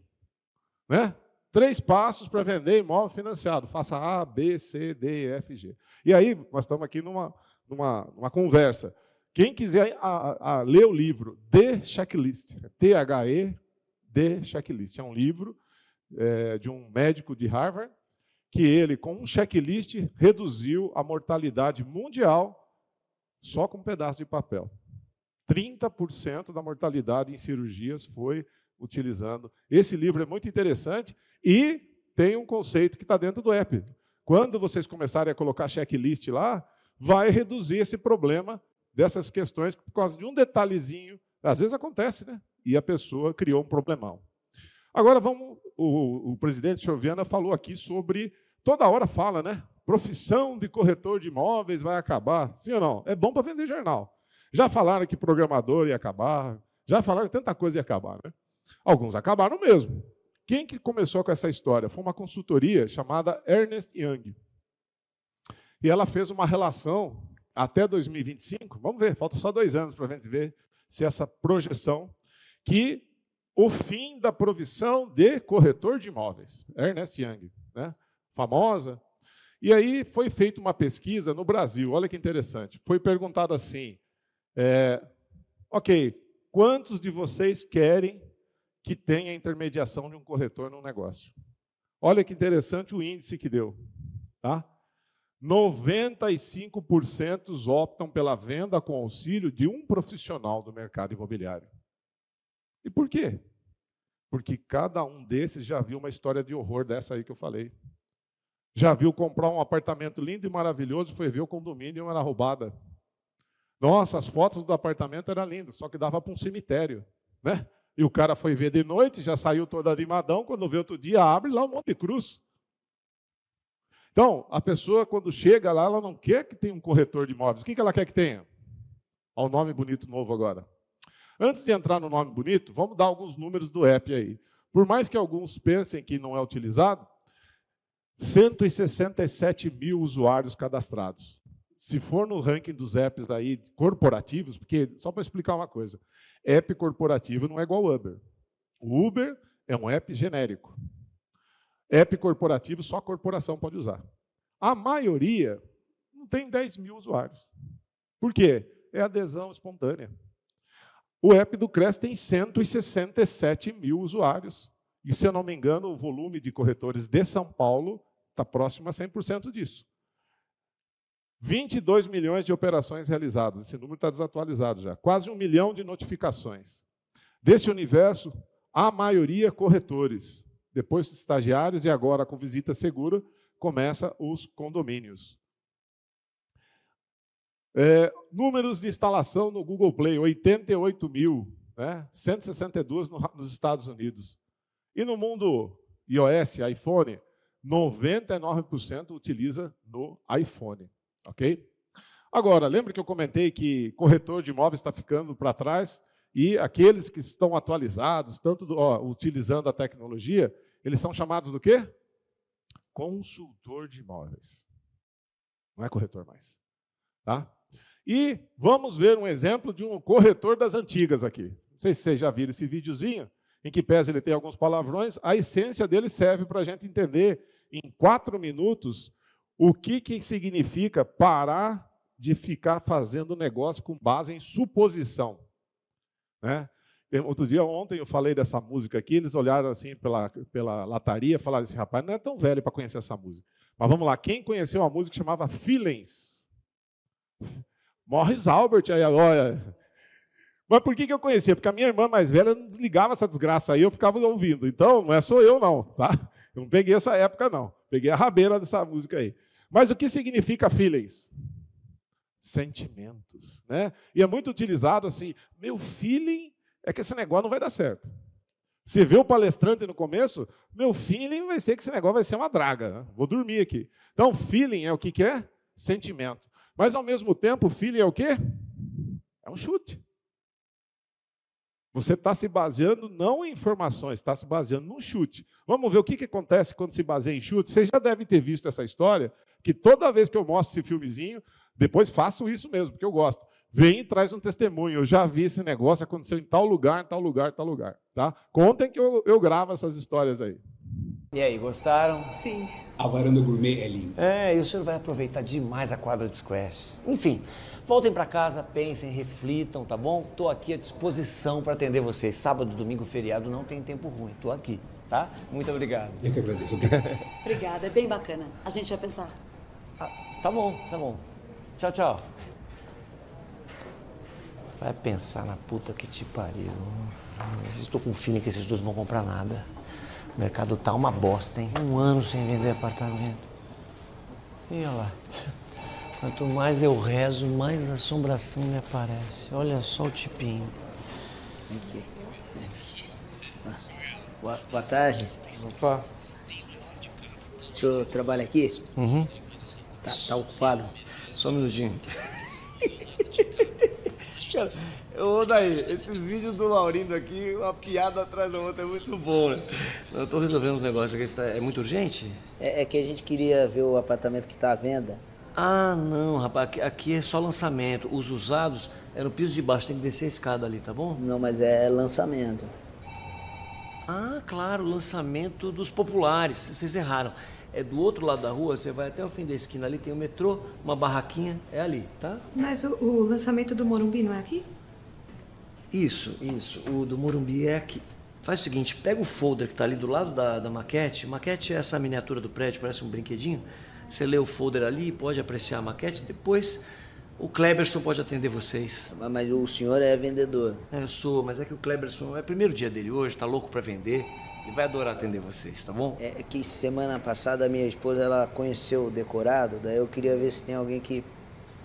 Speaker 1: né? Três passos para vender imóvel financiado. Faça A, B, C, D, E, F, G. E aí, nós estamos aqui numa, numa, numa conversa. Quem quiser a, a, ler o livro The Checklist, T-H-E, The Checklist, é um livro é, de um médico de Harvard, que ele, com um checklist, reduziu a mortalidade mundial só com um pedaço de papel. 30% da mortalidade em cirurgias foi utilizando. Esse livro é muito interessante e tem um conceito que está dentro do app. Quando vocês começarem a colocar checklist lá, vai reduzir esse problema dessas questões por causa de um detalhezinho. Às vezes acontece, né? E a pessoa criou um problemão. Agora vamos. O, o presidente Choviana falou aqui sobre. Toda hora fala, né? Profissão de corretor de imóveis vai acabar. Sim ou não? É bom para vender jornal. Já falaram que programador ia acabar. Já falaram que tanta coisa ia acabar, né? Alguns acabaram mesmo. Quem que começou com essa história? Foi uma consultoria chamada Ernest Young. E ela fez uma relação até 2025. Vamos ver, falta só dois anos para a gente ver se essa projeção que o fim da provisão de corretor de imóveis, Ernest Young, né? famosa. E aí foi feita uma pesquisa no Brasil, olha que interessante. Foi perguntado assim: é, ok, quantos de vocês querem que tenha intermediação de um corretor no negócio. Olha que interessante o índice que deu. Tá? 95% optam pela venda com auxílio de um profissional do mercado imobiliário. E por quê? Porque cada um desses já viu uma história de horror dessa aí que eu falei. Já viu comprar um apartamento lindo e maravilhoso, foi ver o condomínio e era roubada. Nossa, as fotos do apartamento eram lindas, só que dava para um cemitério, né? E o cara foi ver de noite, já saiu todo animadão, quando vê outro dia, abre lá um monte de cruz. Então, a pessoa, quando chega lá, ela não quer que tenha um corretor de imóveis. O que ela quer que tenha? Olha o nome bonito novo agora. Antes de entrar no nome bonito, vamos dar alguns números do app aí. Por mais que alguns pensem que não é utilizado, 167 mil usuários cadastrados. Se for no ranking dos apps aí corporativos, porque só para explicar uma coisa, App corporativo não é igual Uber. O Uber é um app genérico. App corporativo só a corporação pode usar. A maioria não tem 10 mil usuários. Por quê? É adesão espontânea. O app do Cres tem 167 mil usuários. E, se eu não me engano, o volume de corretores de São Paulo está próximo a 100% disso. 22 milhões de operações realizadas, esse número está desatualizado já, quase um milhão de notificações. Desse universo, a maioria corretores, depois estagiários e agora com visita segura, começa os condomínios. É, números de instalação no Google Play, 88 mil, né? 162 no, nos Estados Unidos. E no mundo iOS, iPhone, 99% utiliza no iPhone. Ok? Agora, lembra que eu comentei que corretor de imóveis está ficando para trás e aqueles que estão atualizados, tanto do, ó, utilizando a tecnologia, eles são chamados do quê? Consultor de imóveis. Não é corretor mais. Tá? E vamos ver um exemplo de um corretor das antigas aqui. Não sei se vocês já viram esse videozinho, em que pese ele tem alguns palavrões, a essência dele serve para a gente entender em quatro minutos o que, que significa parar de ficar fazendo negócio com base em suposição? Né? Outro dia, ontem, eu falei dessa música aqui, eles olharam assim pela, pela lataria e falaram assim, rapaz, não é tão velho para conhecer essa música. Mas vamos lá, quem conheceu uma música que chamava Feelings? Morris Albert, aí, olha. Mas por que, que eu conhecia? Porque a minha irmã mais velha não desligava essa desgraça aí, eu ficava ouvindo. Então, não é só eu, não, tá? Eu não peguei essa época, não. Peguei a rabeira dessa música aí. Mas o que significa feelings? Sentimentos, né? E é muito utilizado assim, meu feeling é que esse negócio não vai dar certo. Você vê o palestrante no começo, meu feeling vai ser que esse negócio vai ser uma draga. Né? Vou dormir aqui. Então, feeling é o que, que é? Sentimento. Mas, ao mesmo tempo, feeling é o quê? É um chute. Você está se baseando não em informações, está se baseando num chute. Vamos ver o que, que acontece quando se baseia em chute. Vocês já devem ter visto essa história, que toda vez que eu mostro esse filmezinho, Depois façam isso mesmo, porque eu gosto. Vem e traz um testemunho. Eu já vi esse negócio, aconteceu em tal lugar, em tal lugar, em tal lugar. Tá? Contem que eu, eu gravo essas histórias aí.
Speaker 18: E aí, gostaram?
Speaker 19: Sim.
Speaker 18: A varanda gourmet é linda. É, e o senhor vai aproveitar demais a quadra de squash. Enfim, voltem para casa, pensem, reflitam, tá bom? Tô aqui à disposição para atender vocês. Sábado, domingo, feriado, não tem tempo ruim. Tô aqui, tá? Muito obrigado. Eu que agradeço.
Speaker 19: Obrigada, é bem bacana. A gente vai pensar.
Speaker 18: Ah, tá bom, tá bom. Tchau, tchau. Vai pensar na puta que te pariu. Estou com um feeling que esses dois não vão comprar nada. O mercado tá uma bosta, hein? Um ano sem vender apartamento. E olha lá. Quanto mais eu rezo, mais assombração me aparece. Olha só o tipinho.
Speaker 20: Aqui. Boa, boa tarde.
Speaker 18: Opa.
Speaker 20: O senhor trabalha aqui?
Speaker 18: Uhum.
Speaker 20: Tá, tá ocupado?
Speaker 18: Só um minutinho. Cara, Ô, daí, esses vídeos do Laurindo aqui, uma piada atrás da outra é muito bom, né? Eu tô resolvendo uns negócios aqui, está- é muito urgente?
Speaker 20: É, é que a gente queria ver o apartamento que tá à venda.
Speaker 18: Ah, não, rapaz, aqui, aqui é só lançamento. Os usados é no piso de baixo, tem que descer a escada ali, tá bom?
Speaker 20: Não, mas é lançamento.
Speaker 18: Ah, claro, lançamento dos populares. Vocês erraram. É do outro lado da rua, você vai até o fim da esquina ali, tem o metrô, uma barraquinha, é ali, tá?
Speaker 19: Mas o, o lançamento do Morumbi não é aqui?
Speaker 18: Isso, isso. O do Morumbi é aqui. Faz o seguinte, pega o folder que tá ali do lado da, da maquete. Maquete é essa miniatura do prédio, parece um brinquedinho. Você lê o folder ali, pode apreciar a maquete. Depois o Kleberson pode atender vocês.
Speaker 20: Mas o senhor é vendedor.
Speaker 18: É, eu sou, mas é que o Kleberson é o primeiro dia dele hoje, tá louco pra vender. Ele vai adorar atender vocês, tá bom?
Speaker 20: É que semana passada a minha esposa ela conheceu o decorado, daí eu queria ver se tem alguém que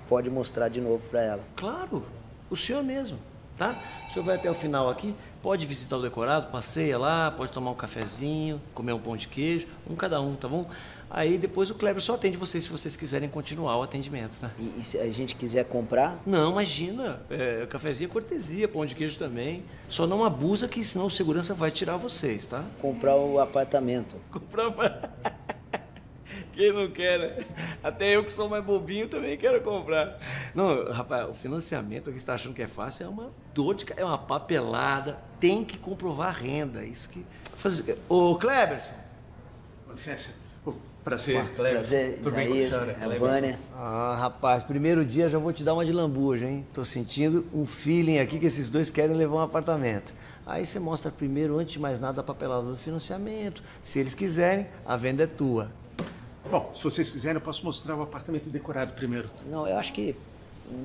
Speaker 20: pode mostrar de novo pra ela.
Speaker 18: Claro, o senhor mesmo, tá? O senhor vai até o final aqui, pode visitar o decorado, passeia lá, pode tomar um cafezinho, comer um pão de queijo, um cada um, tá bom? Aí depois o Kleber só atende vocês se vocês quiserem continuar o atendimento, né?
Speaker 20: E, e se a gente quiser comprar?
Speaker 18: Não, imagina. É, cafezinho é cortesia, pão de queijo também. Só não abusa que senão o segurança vai tirar vocês, tá?
Speaker 20: Comprar o apartamento.
Speaker 18: Comprar Quem não quer, né? Até eu que sou mais bobinho também quero comprar. Não, rapaz, o financiamento que você está achando que é fácil é uma dor de... é uma papelada. Tem que comprovar a renda. Isso que... Faz... Ô, Kleberson.
Speaker 21: Com licença. Prazer.
Speaker 18: Opa, Prazer,
Speaker 21: Tudo bem com a
Speaker 18: Isaías,
Speaker 21: senhora?
Speaker 18: é Vânia. Ah, rapaz, primeiro dia já vou te dar uma de lambuja, hein? Tô sentindo um feeling aqui que esses dois querem levar um apartamento. Aí você mostra primeiro, antes de mais nada, a papelada do financiamento. Se eles quiserem, a venda é tua.
Speaker 21: Bom, se vocês quiserem, eu posso mostrar o apartamento decorado primeiro.
Speaker 20: Não, eu acho que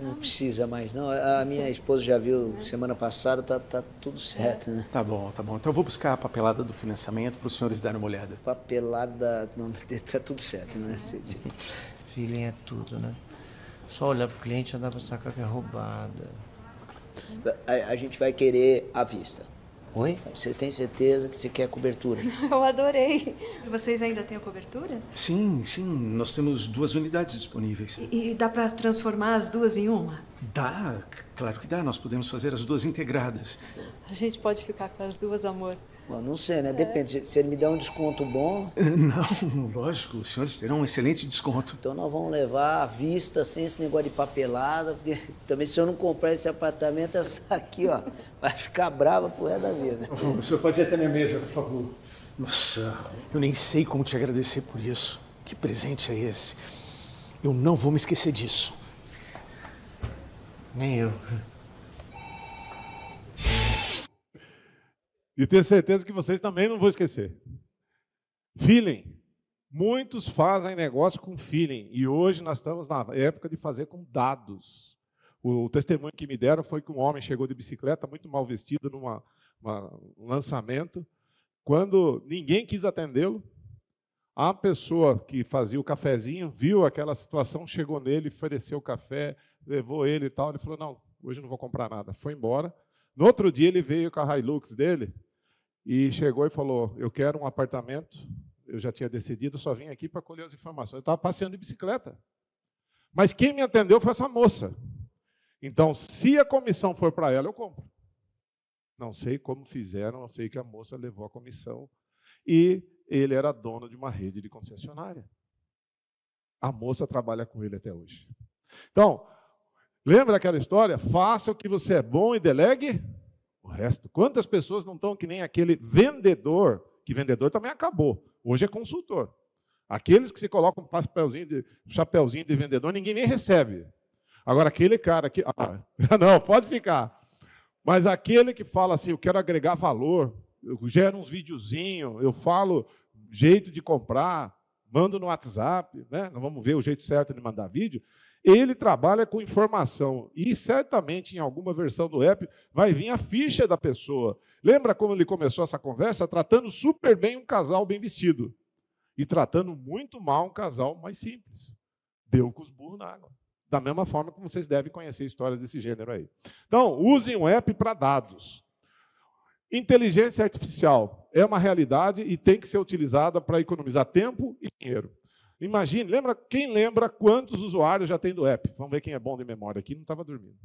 Speaker 20: não precisa mais, não. A minha esposa já viu semana passada, tá, tá tudo certo, né?
Speaker 21: Tá bom, tá bom. Então eu vou buscar a papelada do financiamento para os senhores darem uma olhada.
Speaker 20: Papelada, não, tá tudo certo, né?
Speaker 18: Feeling é tudo, né? Só olhar pro cliente já dá pra sacar que é roubada.
Speaker 20: A, a gente vai querer à vista.
Speaker 18: Oi?
Speaker 20: Vocês têm certeza que você quer cobertura?
Speaker 19: Eu adorei. Vocês ainda têm a cobertura?
Speaker 21: Sim, sim, nós temos duas unidades disponíveis.
Speaker 19: E dá pra transformar as duas em uma?
Speaker 21: Dá, claro que dá. Nós podemos fazer as duas integradas.
Speaker 19: A gente pode ficar com as duas, amor.
Speaker 20: Bom, não sei, né? Depende. Se, se ele me der um desconto bom,
Speaker 21: Não, lógico, os senhores terão um excelente desconto.
Speaker 20: então nós vamos levar à vista, sem esse negócio de papelada, porque também se eu não comprar esse apartamento, essa aqui, ó, vai ficar brava pro resto da vida.
Speaker 21: O senhor pode ir até minha mesa, por favor. Nossa, eu nem sei como te agradecer por isso. Que presente é esse? Eu não vou me esquecer disso.
Speaker 18: Nem eu.
Speaker 1: E tenho certeza que vocês também não vão esquecer. Feeling. Muitos fazem negócio com feeling. E hoje nós estamos na época de fazer com dados. O testemunho que me deram foi que um homem chegou de bicicleta, muito mal vestido, num lançamento. Quando ninguém quis atendê-lo, a pessoa que fazia o cafezinho viu aquela situação, chegou nele, ofereceu o café, levou ele e tal. Ele falou: Não, hoje não vou comprar nada. Foi embora. No outro dia, ele veio com a Hilux dele e chegou e falou: Eu quero um apartamento. Eu já tinha decidido, só vim aqui para colher as informações. Eu estava passeando de bicicleta. Mas quem me atendeu foi essa moça. Então, se a comissão for para ela, eu compro. Não sei como fizeram, eu sei que a moça levou a comissão e ele era dono de uma rede de concessionária. A moça trabalha com ele até hoje. Então, lembra aquela história? Faça o que você é bom e delegue o resto. Quantas pessoas não estão que nem aquele vendedor, que vendedor também acabou. Hoje é consultor. Aqueles que se colocam papelzinho de, chapeuzinho de vendedor, ninguém nem recebe. Agora, aquele cara que. Ah, não, pode ficar. Mas aquele que fala assim, eu quero agregar valor, eu gero uns videozinhos, eu falo jeito de comprar, mando no WhatsApp, né? Nós vamos ver o jeito certo de mandar vídeo. Ele trabalha com informação e certamente em alguma versão do app vai vir a ficha da pessoa. Lembra como ele começou essa conversa? Tratando super bem um casal bem vestido e tratando muito mal um casal mais simples. Deu com os burros na água. Da mesma forma como vocês devem conhecer histórias desse gênero aí. Então, usem o app para dados. Inteligência artificial é uma realidade e tem que ser utilizada para economizar tempo e dinheiro. Imagine, lembra, quem lembra quantos usuários já tem do app? Vamos ver quem é bom de memória aqui, não estava dormindo.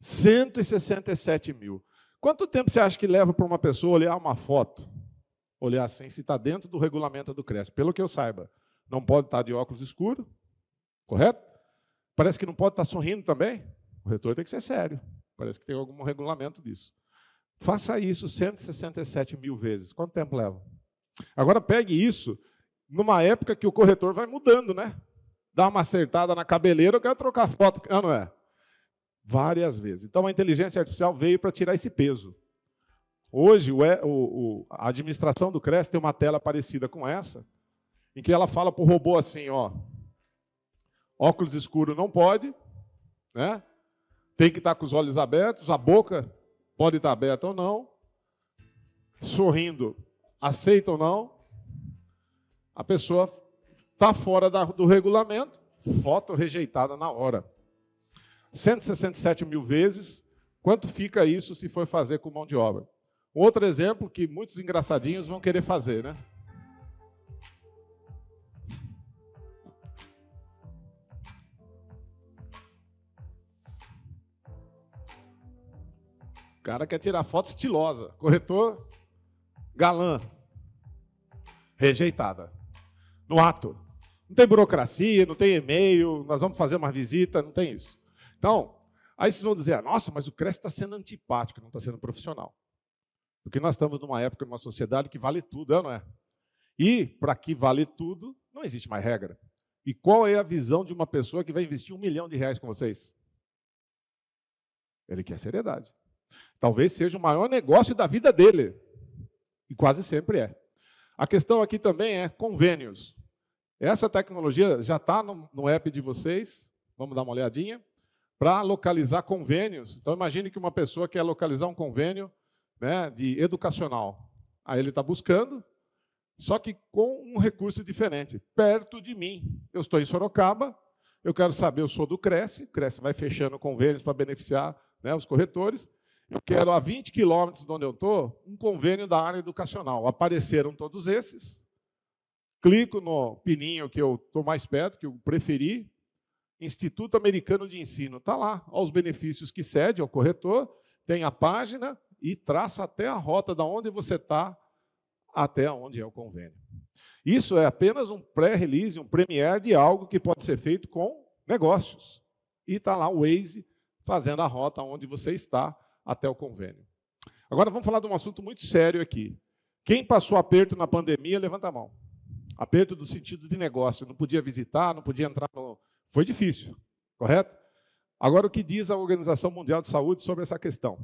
Speaker 1: 167 mil. Quanto tempo você acha que leva para uma pessoa olhar uma foto? Olhar assim, se está dentro do regulamento do CRES? Pelo que eu saiba, não pode estar de óculos escuros, correto? Parece que não pode estar sorrindo também. O retorno tem que ser sério. Parece que tem algum regulamento disso. Faça isso 167 mil vezes. Quanto tempo leva? Agora pegue isso numa época que o corretor vai mudando, né? Dá uma acertada na cabeleira, eu quero trocar foto. Não, não é? Várias vezes. Então a inteligência artificial veio para tirar esse peso. Hoje, o, o, a administração do CRES tem uma tela parecida com essa, em que ela fala para o robô assim: ó, óculos escuros não pode, né? tem que estar com os olhos abertos, a boca pode estar aberta ou não, sorrindo, aceita ou não, a pessoa está fora da, do regulamento, foto rejeitada na hora. 167 mil vezes, quanto fica isso se for fazer com mão de obra? Um outro exemplo que muitos engraçadinhos vão querer fazer, né? O cara quer tirar foto estilosa. Corretor, galã. Rejeitada. No ato. Não tem burocracia, não tem e-mail, nós vamos fazer uma visita, não tem isso. Então, aí vocês vão dizer, ah, nossa, mas o CRES está sendo antipático, não está sendo profissional. Porque nós estamos numa época, numa sociedade que vale tudo, é não é? E, para que vale tudo, não existe mais regra. E qual é a visão de uma pessoa que vai investir um milhão de reais com vocês? Ele quer seriedade. Talvez seja o maior negócio da vida dele. E quase sempre é. A questão aqui também é convênios. Essa tecnologia já está no, no app de vocês. Vamos dar uma olhadinha. Para localizar convênios. Então, imagine que uma pessoa quer localizar um convênio né, de educacional. Aí ele está buscando, só que com um recurso diferente, perto de mim. Eu estou em Sorocaba, eu quero saber, eu sou do Cresce, Cresce vai fechando convênios para beneficiar né, os corretores. Eu quero a 20 quilômetros de onde eu estou, um convênio da área educacional. Apareceram todos esses. Clico no pininho que eu estou mais perto, que eu preferi. Instituto Americano de Ensino. Está lá, os benefícios que cede ao corretor, tem a página e traça até a rota da onde você está até onde é o convênio. Isso é apenas um pré-release, um premiere de algo que pode ser feito com negócios. E está lá o Waze fazendo a rota onde você está até o convênio. Agora vamos falar de um assunto muito sério aqui. Quem passou aperto na pandemia, levanta a mão. Aperto do sentido de negócio, não podia visitar, não podia entrar no. Foi difícil, correto? Agora, o que diz a Organização Mundial de Saúde sobre essa questão?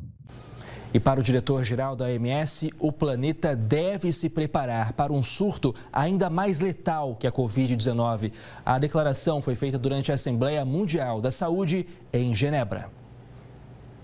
Speaker 22: E para o diretor-geral da OMS, o planeta deve se preparar para um surto ainda mais letal que a Covid-19. A declaração foi feita durante a Assembleia Mundial da Saúde em Genebra.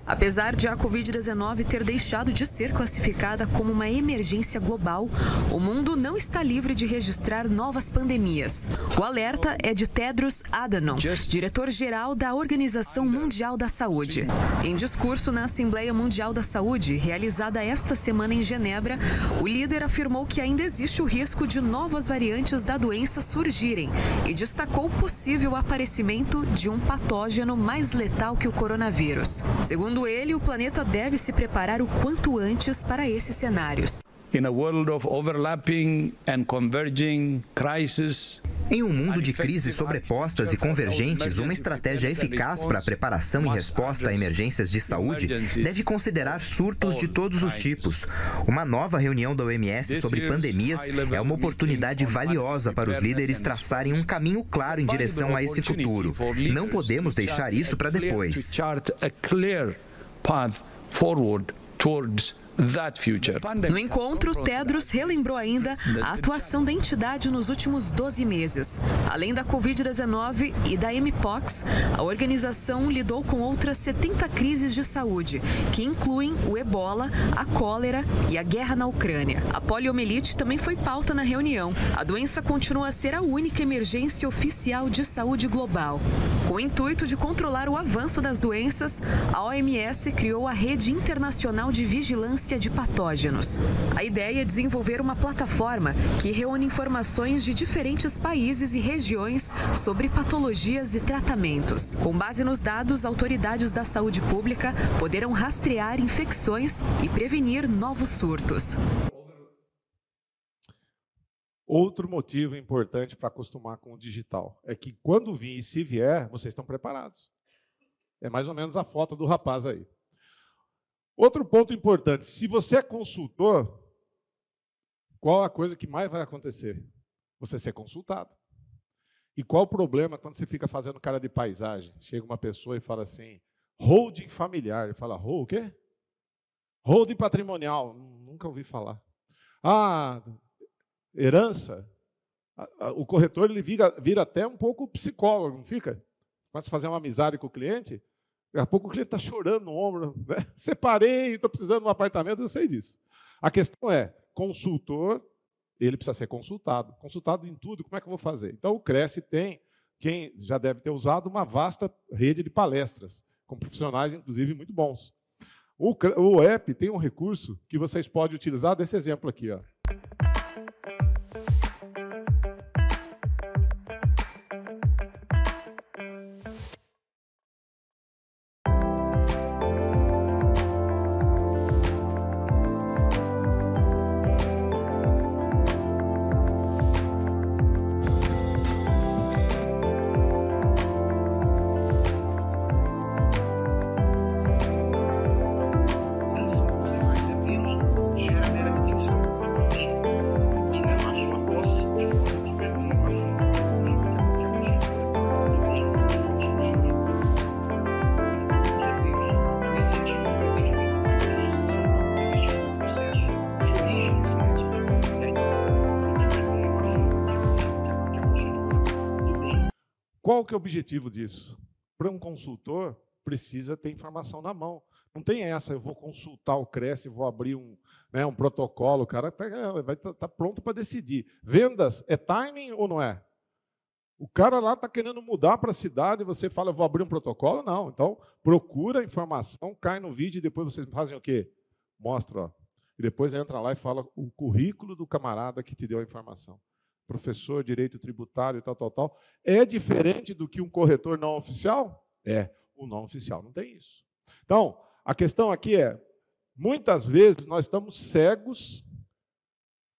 Speaker 23: Apesar de a Covid-19 ter deixado de ser classificada como uma emergência global, o mundo não está livre de registrar novas pandemias. O alerta é de Tedros Adhanom, diretor-geral da Organização Mundial da Saúde. Em discurso na Assembleia Mundial da Saúde, realizada esta semana em Genebra, o líder afirmou que ainda existe o risco de novas variantes da doença surgirem e destacou o possível aparecimento de um patógeno mais letal que o coronavírus. Segundo Segundo ele, o planeta deve se preparar o quanto antes para esses cenários.
Speaker 24: In a world of overlapping and converging crises,
Speaker 25: Em um mundo de crises sobrepostas e convergentes, uma estratégia eficaz para a preparação e resposta a emergências de saúde deve considerar surtos de todos os tipos. Uma nova reunião da OMS sobre pandemias é uma oportunidade valiosa para os líderes traçarem um caminho claro em direção a esse futuro. Não podemos deixar isso para depois.
Speaker 23: No encontro, Tedros relembrou ainda a atuação da entidade nos últimos 12 meses. Além da Covid-19 e da Mpox, a organização lidou com outras 70 crises de saúde, que incluem o ebola, a cólera e a guerra na Ucrânia. A poliomielite também foi pauta na reunião. A doença continua a ser a única emergência oficial de saúde global. Com o intuito de controlar o avanço das doenças, a OMS criou a Rede Internacional de Vigilância de patógenos. A ideia é desenvolver uma plataforma que reúne informações de diferentes países e regiões sobre patologias e tratamentos. Com base nos dados, autoridades da saúde pública poderão rastrear infecções e prevenir novos surtos.
Speaker 1: Outro motivo importante para acostumar com o digital é que quando vir e se vier, vocês estão preparados. É mais ou menos a foto do rapaz aí. Outro ponto importante: se você é consultor, qual a coisa que mais vai acontecer? Você ser consultado. E qual o problema quando você fica fazendo cara de paisagem? Chega uma pessoa e fala assim: holding familiar. Ele fala: hold o quê? Holding patrimonial. Nunca ouvi falar. Ah, herança. O corretor ele vira, vira até um pouco psicólogo, não fica? Começa a fazer uma amizade com o cliente. Daqui a pouco o cliente está chorando no ombro, né? Separei, estou precisando de um apartamento, eu sei disso. A questão é, consultor, ele precisa ser consultado. Consultado em tudo, como é que eu vou fazer? Então, o Cresce tem, quem já deve ter usado, uma vasta rede de palestras, com profissionais, inclusive, muito bons. O, o app tem um recurso que vocês podem utilizar desse exemplo aqui. Ó. Qual que é o objetivo disso? Para um consultor, precisa ter informação na mão. Não tem essa, eu vou consultar o Cresce, vou abrir um, né, um protocolo, o cara tá, vai estar tá, tá pronto para decidir. Vendas é timing ou não é? O cara lá está querendo mudar para a cidade, você fala, eu vou abrir um protocolo? Não. Então, procura a informação, cai no vídeo e depois vocês fazem o quê? Mostra, ó. E depois entra lá e fala o currículo do camarada que te deu a informação professor, direito tributário tal, tal, tal, é diferente do que um corretor não oficial? É, o não oficial não tem isso. Então, a questão aqui é, muitas vezes nós estamos cegos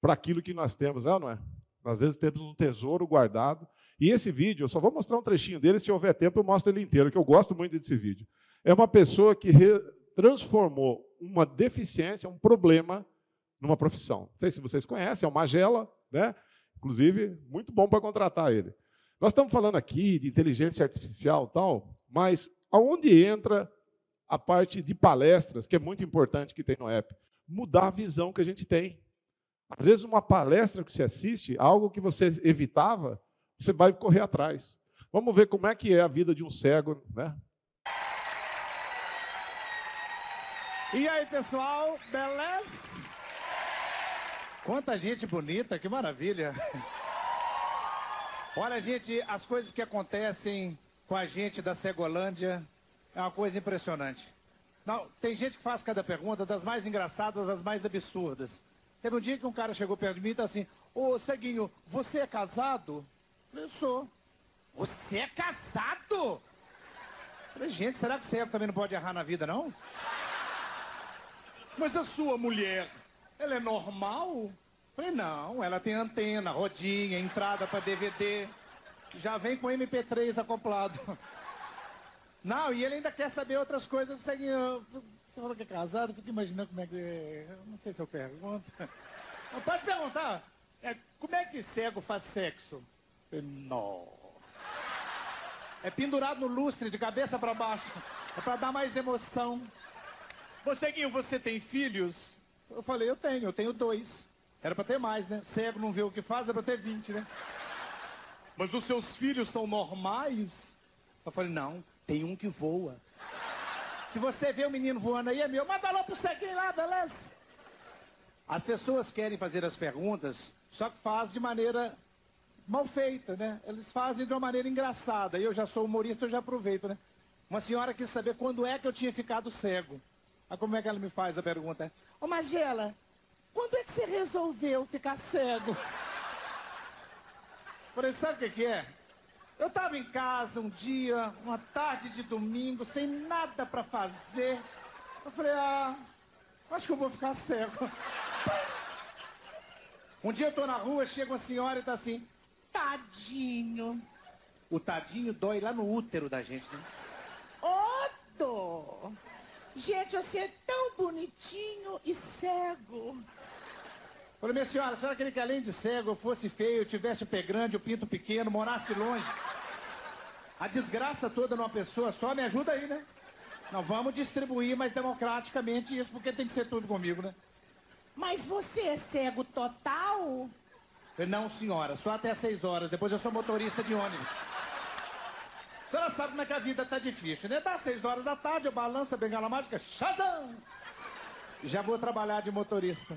Speaker 1: para aquilo que nós temos, é ou não é? Às vezes temos um tesouro guardado. E esse vídeo, eu só vou mostrar um trechinho dele, se houver tempo eu mostro ele inteiro, que eu gosto muito desse vídeo. É uma pessoa que transformou uma deficiência, um problema, numa profissão. Não sei se vocês conhecem, é o Magela, né? Inclusive, muito bom para contratar ele. Nós estamos falando aqui de inteligência artificial tal, mas aonde entra a parte de palestras, que é muito importante que tem no app? Mudar a visão que a gente tem. Às vezes, uma palestra que você assiste, algo que você evitava, você vai correr atrás. Vamos ver como é que é a vida de um cego, né?
Speaker 26: E aí, pessoal, beleza? Quanta gente bonita, que maravilha. Olha, gente, as coisas que acontecem com a gente da Cegolândia é uma coisa impressionante. Não, tem gente que faz cada pergunta, das mais engraçadas às mais absurdas. Teve um dia que um cara chegou perto de mim e tá assim, ô Ceguinho, você é casado? Eu sou. Você é casado? Falei, gente, será que cego também não pode errar na vida, não? Mas a sua mulher ela é normal? Falei, não, ela tem antena, rodinha, entrada para DVD. Já vem com MP3 acoplado. Não, e ele ainda quer saber outras coisas. Segue, você falou que é casado, fico imaginando como é que. É. Não sei se eu pergunto. Pode perguntar. É, como é que cego faz sexo? Não. É pendurado no lustre, de cabeça para baixo. É para dar mais emoção. Você, Guinho, você tem filhos? Eu falei, eu tenho, eu tenho dois. Era para ter mais, né? Cego não vê o que faz, é para ter 20, né? Mas os seus filhos são normais? Eu falei, não, tem um que voa. Se você vê o um menino voando aí, é meu. Manda lá pro ceguinho lá, beleza? As pessoas querem fazer as perguntas, só que faz de maneira mal feita, né? Eles fazem de uma maneira engraçada. Eu já sou humorista, eu já aproveito, né? Uma senhora quis saber quando é que eu tinha ficado cego. Aí como é que ela me faz a pergunta? Ô Magela, quando é que você resolveu ficar cego? Falei, sabe o que, que é? Eu estava em casa um dia, uma tarde de domingo, sem nada para fazer. Eu falei, ah, acho que eu vou ficar cego. Um dia eu tô na rua, chega uma senhora e tá assim, tadinho. O tadinho dói lá no útero da gente, né? Otto! Gente, você é tão bonitinho e cego. Falei, minha senhora, a senhora queria que além de cego eu fosse feio, tivesse o pé grande, o pinto pequeno, morasse longe. A desgraça toda numa pessoa só, me ajuda aí, né? Não, vamos distribuir mais democraticamente isso, porque tem que ser tudo comigo, né? Mas você é cego total? Não, senhora, só até seis horas, depois eu sou motorista de ônibus. Senhora sabe como é que a vida tá difícil, né? Dá seis horas da tarde, eu balanço a bengala mágica, chazão! Já vou trabalhar de motorista.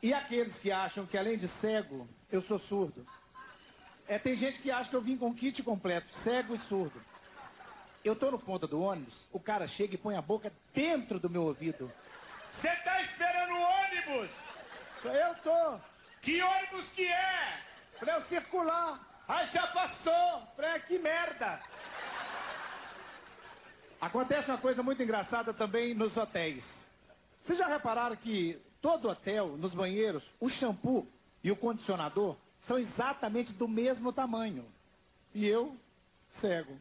Speaker 26: E aqueles que acham que além de cego, eu sou surdo. É, tem gente que acha que eu vim com kit completo, cego e surdo. Eu tô no ponto do ônibus, o cara chega e põe a boca dentro do meu ouvido. Você tá esperando o ônibus? Eu tô. Que ônibus que é? Falei, o circular. Ah, já passou. Ah, que merda. Acontece uma coisa muito engraçada também nos hotéis. Vocês já repararam que todo hotel, nos banheiros, o shampoo e o condicionador são exatamente do mesmo tamanho. E eu, cego.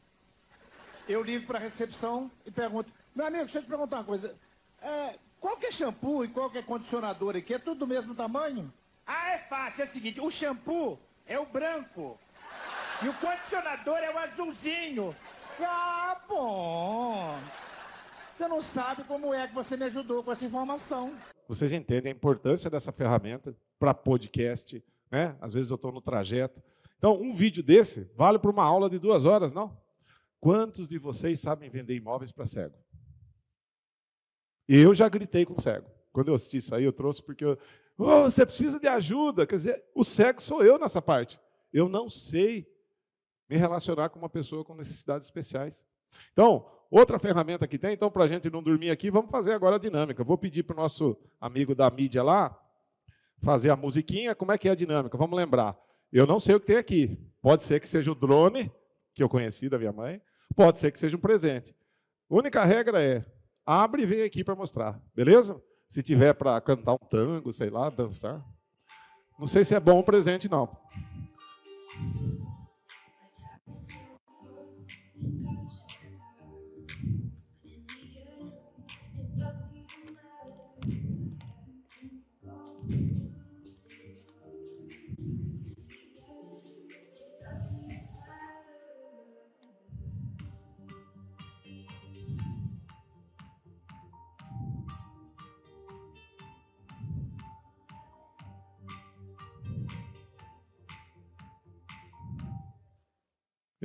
Speaker 26: Eu ligo para a recepção e pergunto, meu amigo, deixa eu te perguntar uma coisa. É, qual que é shampoo e qual que é condicionador aqui? É tudo do mesmo tamanho? Ah, é fácil. É o seguinte, o shampoo é o branco. E o condicionador é o azulzinho. Ah, bom. Você não sabe como é que você me ajudou com essa informação.
Speaker 1: Vocês entendem a importância dessa ferramenta para podcast, né? Às vezes eu estou no trajeto. Então, um vídeo desse vale para uma aula de duas horas, não? Quantos de vocês sabem vender imóveis para cego? Eu já gritei com o cego. Quando eu assisti isso aí, eu trouxe porque eu, oh, você precisa de ajuda. Quer dizer, o cego sou eu nessa parte. Eu não sei me relacionar com uma pessoa com necessidades especiais. Então, Outra ferramenta que tem, então, para a gente não dormir aqui, vamos fazer agora a dinâmica. Vou pedir para o nosso amigo da mídia lá fazer a musiquinha. Como é que é a dinâmica? Vamos lembrar. Eu não sei o que tem aqui. Pode ser que seja o drone, que eu conheci da minha mãe. Pode ser que seja um presente. Única regra é, abre e vem aqui para mostrar. Beleza? Se tiver para cantar um tango, sei lá, dançar. Não sei se é bom o presente, não.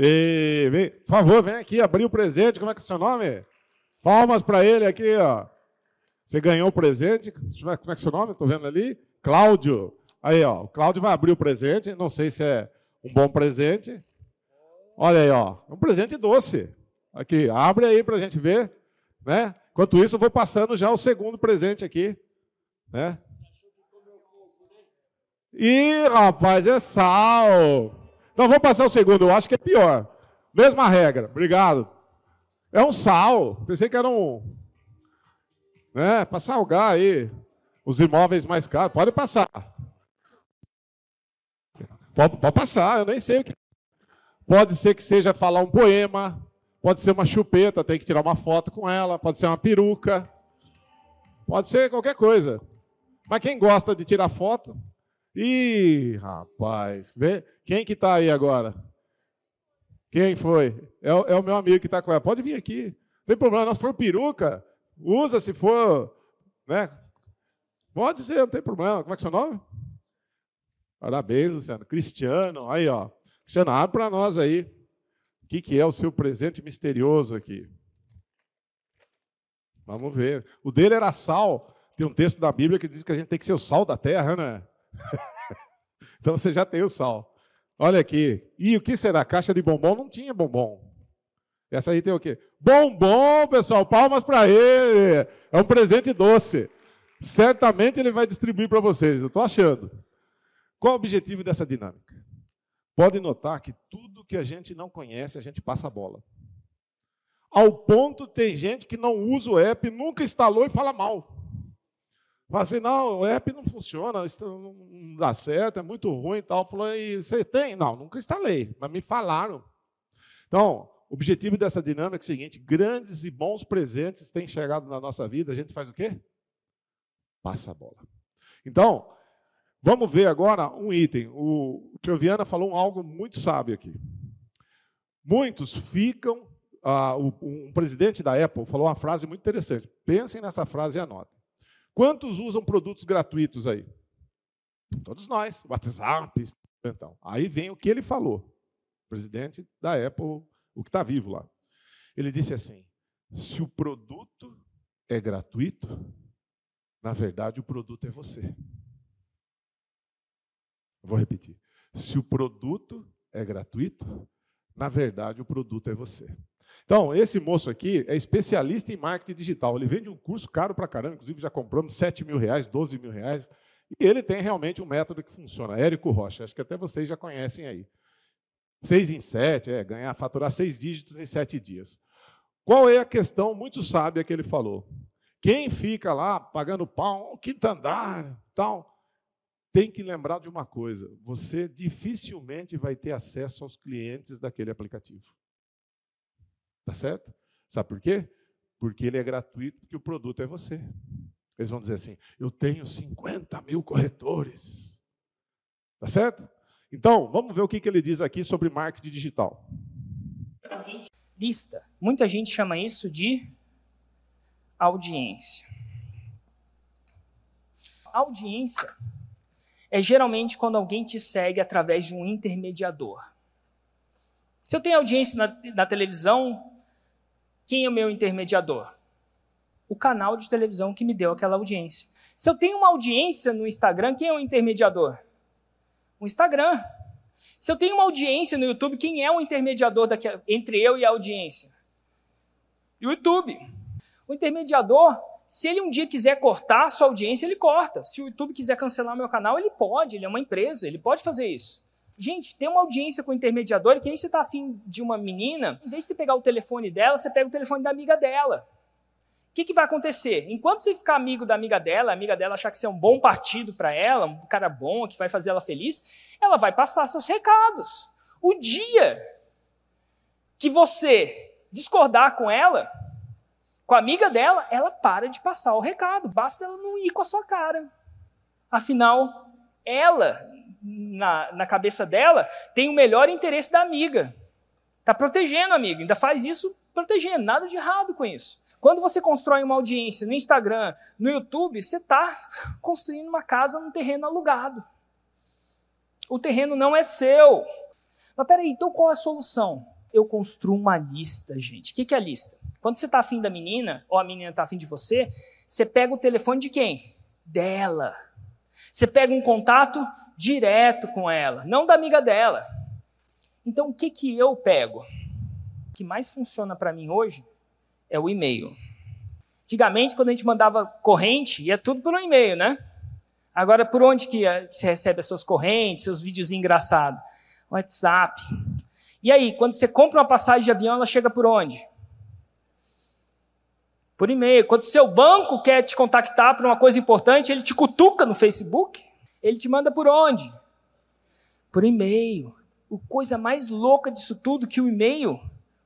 Speaker 1: E, vem, por favor, vem aqui abrir o presente. Como é que é seu nome? Palmas para ele aqui, ó. Você ganhou o presente. Como é que é seu nome? Estou vendo ali. Cláudio. Aí, ó. O Cláudio vai abrir o presente. Não sei se é um bom presente. Olha aí, ó. Um presente doce. Aqui, abre aí para a gente ver. Né? Enquanto isso, eu vou passando já o segundo presente aqui. Né? Ih, rapaz, é sal. Então vou passar o segundo, eu acho que é pior. Mesma regra, obrigado. É um sal. Pensei que era um. Né, para salgar aí os imóveis mais caros. Pode passar. Pode, pode passar, eu nem sei o que. Pode ser que seja falar um poema, pode ser uma chupeta, tem que tirar uma foto com ela, pode ser uma peruca, pode ser qualquer coisa. Mas quem gosta de tirar foto? Ih, rapaz, vê quem que está aí agora? Quem foi? É, o, é o meu amigo que está com ela. Pode vir aqui. Não tem problema. Se for peruca, usa se for. Né? Pode ser, não tem problema. Como é que é o seu nome? Parabéns, Luciano. Cristiano. Aí, ó. Cristiano, abre para nós aí. O que, que é o seu presente misterioso aqui? Vamos ver. O dele era sal. Tem um texto da Bíblia que diz que a gente tem que ser o sal da terra, né? então você já tem o sal. Olha aqui. E o que será? Caixa de bombom não tinha bombom. Essa aí tem o quê? Bombom, pessoal. Palmas para ele. É um presente doce. Certamente ele vai distribuir para vocês. Eu estou achando. Qual o objetivo dessa dinâmica? Pode notar que tudo que a gente não conhece, a gente passa a bola. Ao ponto tem gente que não usa o app, nunca instalou e fala mal. Fala assim, não, o app não funciona, isso não dá certo, é muito ruim e tal. Falou, e você tem? Não, nunca instalei, mas me falaram. Então, o objetivo dessa dinâmica é o seguinte: grandes e bons presentes têm chegado na nossa vida, a gente faz o quê? Passa a bola. Então, vamos ver agora um item. O Troviana falou algo muito sábio aqui. Muitos ficam. Ah, um presidente da Apple falou uma frase muito interessante. Pensem nessa frase e anotem. Quantos usam produtos gratuitos aí? Todos nós, WhatsApp, então. Aí vem o que ele falou, presidente da Apple, o que está vivo lá. Ele disse assim: se o produto é gratuito, na verdade o produto é você. Vou repetir. Se o produto é gratuito, na verdade o produto é você. Então, esse moço aqui é especialista em marketing digital. Ele vende um curso caro para caramba, inclusive já compramos 7 mil reais, 12 mil reais. E ele tem realmente um método que funciona. Érico Rocha, acho que até vocês já conhecem aí. Seis em sete, é, ganhar, faturar seis dígitos em sete dias. Qual é a questão muito sábia que ele falou? Quem fica lá pagando pau, quinto andar, tal, tem que lembrar de uma coisa: você dificilmente vai ter acesso aos clientes daquele aplicativo. Tá certo? Sabe por quê? Porque ele é gratuito, porque o produto é você. Eles vão dizer assim: eu tenho 50 mil corretores. Tá certo? Então, vamos ver o que ele diz aqui sobre marketing digital.
Speaker 27: Lista. Muita gente chama isso de audiência. Audiência é geralmente quando alguém te segue através de um intermediador. Se eu tenho audiência na, na televisão, quem é o meu intermediador? O canal de televisão que me deu aquela audiência. Se eu tenho uma audiência no Instagram, quem é o intermediador? O Instagram. Se eu tenho uma audiência no YouTube, quem é o intermediador entre eu e a audiência? O YouTube. O intermediador, se ele um dia quiser cortar a sua audiência, ele corta. Se o YouTube quiser cancelar meu canal, ele pode, ele é uma empresa, ele pode fazer isso. Gente, tem uma audiência com o intermediador e que aí você está afim de uma menina, em vez de você pegar o telefone dela, você pega o telefone da amiga dela. O que, que vai acontecer? Enquanto você ficar amigo da amiga dela, a amiga dela achar que você é um bom partido para ela, um cara bom, que vai fazer ela feliz, ela vai passar seus recados. O dia que você discordar com ela, com a amiga dela, ela para de passar o recado. Basta ela não ir com a sua cara. Afinal, ela na, na cabeça dela tem o melhor interesse da amiga. Está protegendo a amiga, ainda faz isso protegendo, nada de errado com isso. Quando você constrói uma audiência no Instagram, no YouTube, você está construindo uma casa num terreno alugado. O terreno não é seu. Mas peraí, então qual é a solução? Eu construo uma lista, gente. O que é a lista? Quando você está afim da menina, ou a menina está afim de você, você pega o telefone de quem? Dela. Você pega um contato direto com ela, não da amiga dela. Então, o que, que eu pego? O que mais funciona para mim hoje é o e-mail. Antigamente, quando a gente mandava corrente, ia tudo por um e-mail, né? Agora, por onde que você recebe as suas correntes, seus vídeos engraçados? WhatsApp. E aí, quando você compra uma passagem de avião, ela chega por onde? Por e-mail. Quando seu banco quer te contactar para uma coisa importante, ele te cutuca no Facebook. Ele te manda por onde? Por e-mail. o coisa mais louca disso tudo que o e-mail,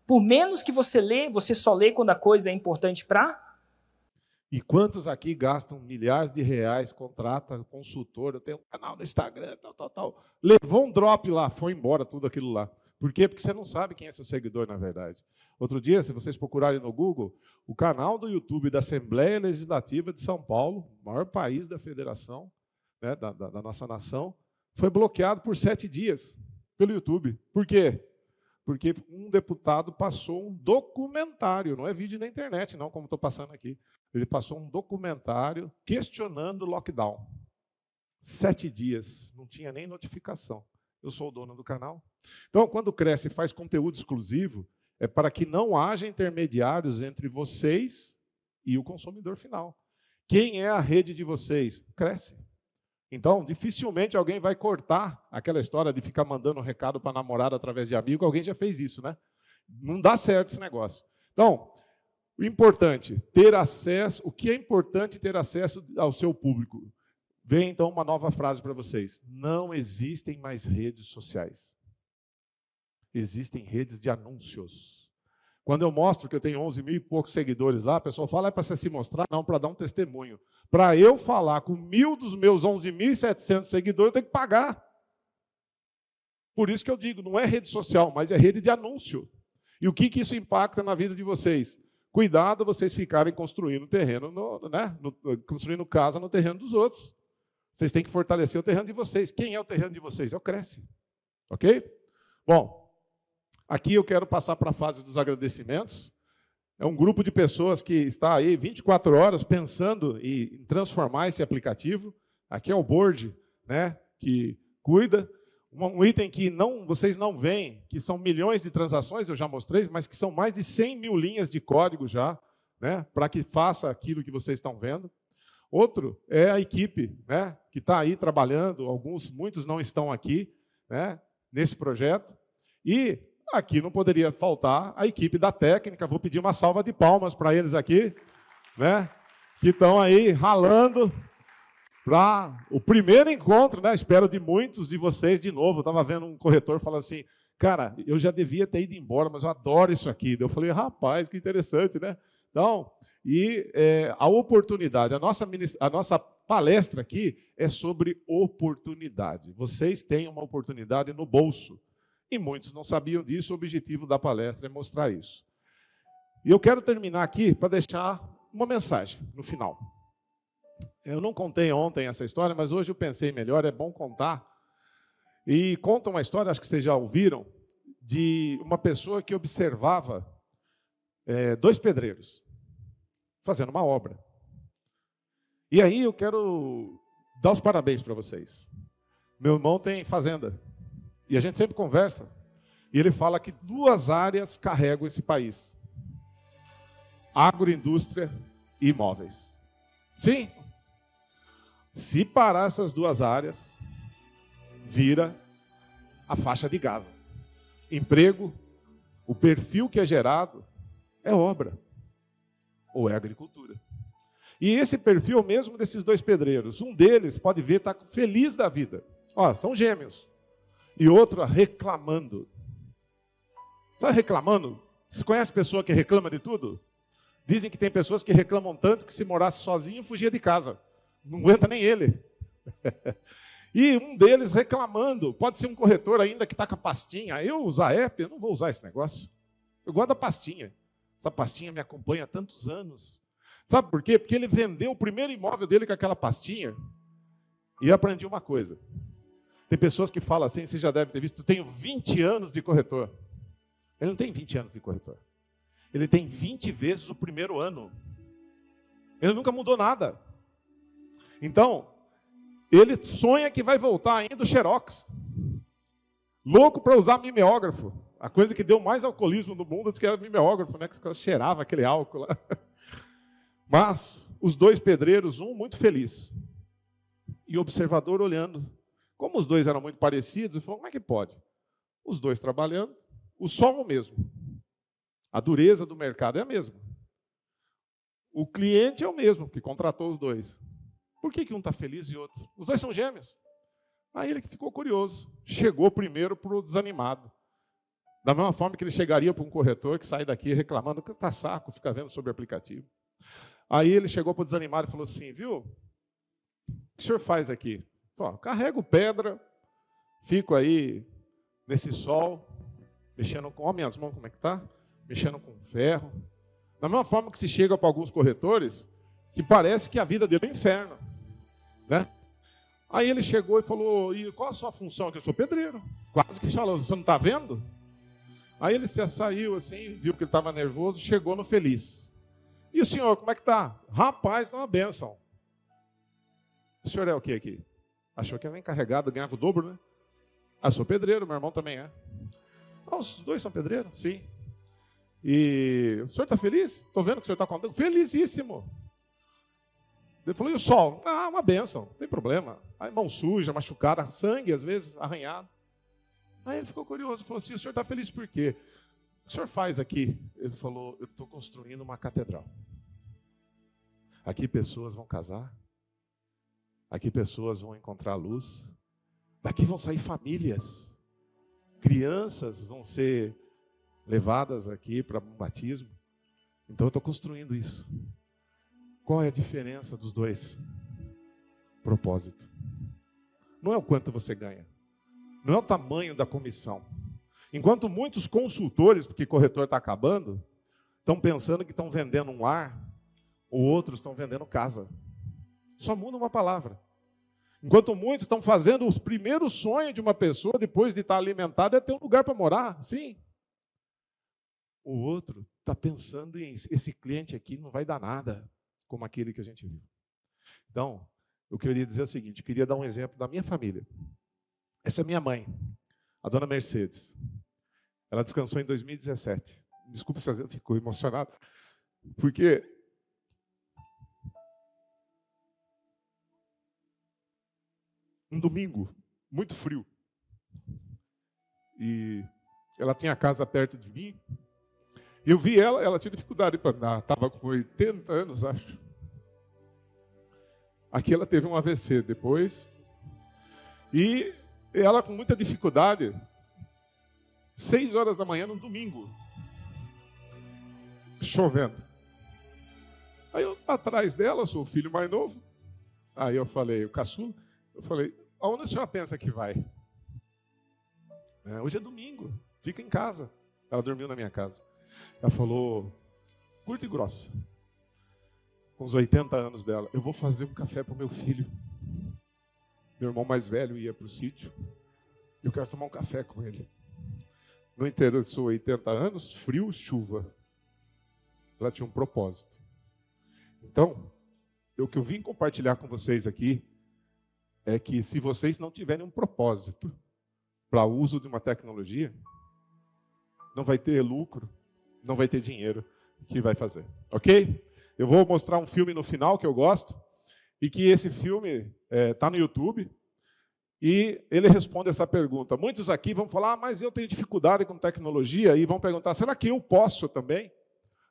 Speaker 27: por menos que você lê, você só lê quando a coisa é importante para
Speaker 1: e quantos aqui gastam milhares de reais, contrata consultor, eu tenho um canal no Instagram, tal, tal, tal. Levou um drop lá, foi embora tudo aquilo lá. Por quê? Porque você não sabe quem é seu seguidor, na verdade. Outro dia, se vocês procurarem no Google, o canal do YouTube da Assembleia Legislativa de São Paulo, maior país da federação, né, da, da, da nossa nação, foi bloqueado por sete dias pelo YouTube. Por quê? Porque um deputado passou um documentário, não é vídeo na internet, não, como estou passando aqui. Ele passou um documentário questionando o lockdown. Sete dias, não tinha nem notificação. Eu sou o dono do canal. Então, quando cresce e faz conteúdo exclusivo, é para que não haja intermediários entre vocês e o consumidor final. Quem é a rede de vocês? Cresce. Então, dificilmente alguém vai cortar aquela história de ficar mandando um recado para namorada através de amigo. Alguém já fez isso, né? Não dá certo esse negócio. Então, o importante, ter acesso, o que é importante ter acesso ao seu público? Vem então uma nova frase para vocês. Não existem mais redes sociais. Existem redes de anúncios. Quando eu mostro que eu tenho 11 mil e poucos seguidores lá, a pessoa fala, é para você se mostrar? Não, para dar um testemunho. Para eu falar com mil dos meus 11.700 seguidores, eu tenho que pagar. Por isso que eu digo, não é rede social, mas é rede de anúncio. E o que, que isso impacta na vida de vocês? Cuidado vocês ficarem construindo terreno, no, né? No, construindo casa no terreno dos outros. Vocês têm que fortalecer o terreno de vocês. Quem é o terreno de vocês? É o Cresce. Ok? Bom, Aqui eu quero passar para a fase dos agradecimentos. É um grupo de pessoas que está aí 24 horas pensando em transformar esse aplicativo. Aqui é o board, né, que cuida. Um item que não, vocês não veem, que são milhões de transações, eu já mostrei, mas que são mais de 100 mil linhas de código já, né, para que faça aquilo que vocês estão vendo. Outro é a equipe, né, que está aí trabalhando. Alguns, muitos não estão aqui, né, nesse projeto. E Aqui não poderia faltar a equipe da técnica. Vou pedir uma salva de palmas para eles aqui, né? Que estão aí ralando para o primeiro encontro, né? Espero de muitos de vocês de novo. Estava vendo um corretor falando assim, cara, eu já devia ter ido embora, mas eu adoro isso aqui. Eu falei, rapaz, que interessante, né? Então, e é, a oportunidade, a nossa, a nossa palestra aqui é sobre oportunidade. Vocês têm uma oportunidade no bolso. E muitos não sabiam disso, o objetivo da palestra é mostrar isso. E eu quero terminar aqui para deixar uma mensagem no final. Eu não contei ontem essa história, mas hoje eu pensei melhor, é bom contar. E conta uma história, acho que vocês já ouviram, de uma pessoa que observava é, dois pedreiros fazendo uma obra. E aí eu quero dar os parabéns para vocês. Meu irmão tem fazenda. E a gente sempre conversa. E ele fala que duas áreas carregam esse país: agroindústria e imóveis. Sim. Se parar essas duas áreas, vira a faixa de Gaza. Emprego, o perfil que é gerado é obra ou é agricultura. E esse perfil é mesmo desses dois pedreiros. Um deles, pode ver, está feliz da vida. Ó, são gêmeos e outro reclamando. Sabe reclamando? Você conhece pessoa que reclama de tudo? Dizem que tem pessoas que reclamam tanto que se morasse sozinho fugia de casa. Não aguenta nem ele. e um deles reclamando, pode ser um corretor ainda que está com a pastinha. Eu usar app, eu não vou usar esse negócio. Eu gosto da pastinha. Essa pastinha me acompanha há tantos anos. Sabe por quê? Porque ele vendeu o primeiro imóvel dele com aquela pastinha. E aprendi uma coisa. Tem pessoas que falam assim, você já deve ter visto, tenho 20 anos de corretor. Ele não tem 20 anos de corretor. Ele tem 20 vezes o primeiro ano. Ele nunca mudou nada. Então, ele sonha que vai voltar ainda o Xerox. Louco para usar mimeógrafo. A coisa que deu mais alcoolismo no mundo que era mimeógrafo, né? Que cheirava aquele álcool lá. Mas os dois pedreiros, um muito feliz. E o observador olhando como os dois eram muito parecidos, ele falou: como é que pode? Os dois trabalhando, o sol é o mesmo. A dureza do mercado é a mesma. O cliente é o mesmo que contratou os dois. Por que, que um está feliz e outro? Os dois são gêmeos. Aí ele ficou curioso. Chegou primeiro para o desanimado. Da mesma forma que ele chegaria para um corretor que sai daqui reclamando que está saco, fica vendo sobre o aplicativo. Aí ele chegou para o desanimado e falou assim: Viu, o que o senhor faz aqui? Pô, carrego pedra, fico aí nesse sol, mexendo com. Olha minhas mãos como é que tá? Mexendo com ferro. Da mesma forma que se chega para alguns corretores que parece que a vida dele é um inferno. Né? Aí ele chegou e falou: e qual a sua função? Que eu sou pedreiro. Quase que falou: você não está vendo? Aí ele se saiu assim, viu que ele estava nervoso, chegou no feliz. E o senhor, como é que está? Rapaz, está uma benção. O senhor é o que aqui? Achou que era encarregado, ganhava o dobro, né? Ah, sou pedreiro, meu irmão também é. Ah, os dois são pedreiros? Sim. E o senhor está feliz? Estou vendo que o senhor está contando. Felicíssimo. Ele falou, e o sol? Ah, uma benção, não tem problema. Aí mão suja, machucada, sangue às vezes, arranhado. Aí ele ficou curioso, falou assim: o senhor está feliz por quê? O senhor faz aqui? Ele falou: eu estou construindo uma catedral. Aqui pessoas vão casar, aqui pessoas vão encontrar luz, daqui vão sair famílias, crianças vão ser levadas aqui para um batismo. Então eu estou construindo isso. Qual é a diferença dos dois? Propósito. Não é o quanto você ganha não é o tamanho da comissão. Enquanto muitos consultores, porque corretor está acabando, estão pensando que estão vendendo um ar, ou outros estão vendendo casa. Só muda uma palavra. Enquanto muitos estão fazendo os primeiros sonhos de uma pessoa, depois de estar alimentado, é ter um lugar para morar, sim. O outro está pensando em esse cliente aqui não vai dar nada, como aquele que a gente viu. Então, eu queria dizer o seguinte: eu queria dar um exemplo da minha família. Essa é minha mãe, a dona Mercedes. Ela descansou em 2017. Desculpa se eu fico emocionado, porque um domingo muito frio e ela tinha a casa perto de mim. Eu vi ela, ela tinha dificuldade para andar, estava com 80 anos, acho. Aqui ela teve um AVC depois. E ela com muita dificuldade, seis horas da manhã, no domingo, chovendo. Aí eu atrás dela, sou o filho mais novo. Aí eu falei, o caçula, eu falei, aonde a senhora pensa que vai? É, hoje é domingo, fica em casa. Ela dormiu na minha casa. Ela falou, curta e grossa, com os 80 anos dela, eu vou fazer um café para o meu filho. Meu irmão mais velho ia para o sítio. Eu quero tomar um café com ele. No interior de 80 anos, frio, chuva. Ela tinha um propósito. Então, o que eu vim compartilhar com vocês aqui é que se vocês não tiverem um propósito para o uso de uma tecnologia, não vai ter lucro, não vai ter dinheiro que vai fazer. Ok? Eu vou mostrar um filme no final que eu gosto e que esse filme está é, tá no YouTube. E ele responde essa pergunta. Muitos aqui vão falar, ah, mas eu tenho dificuldade com tecnologia, e vão perguntar, será que eu posso também?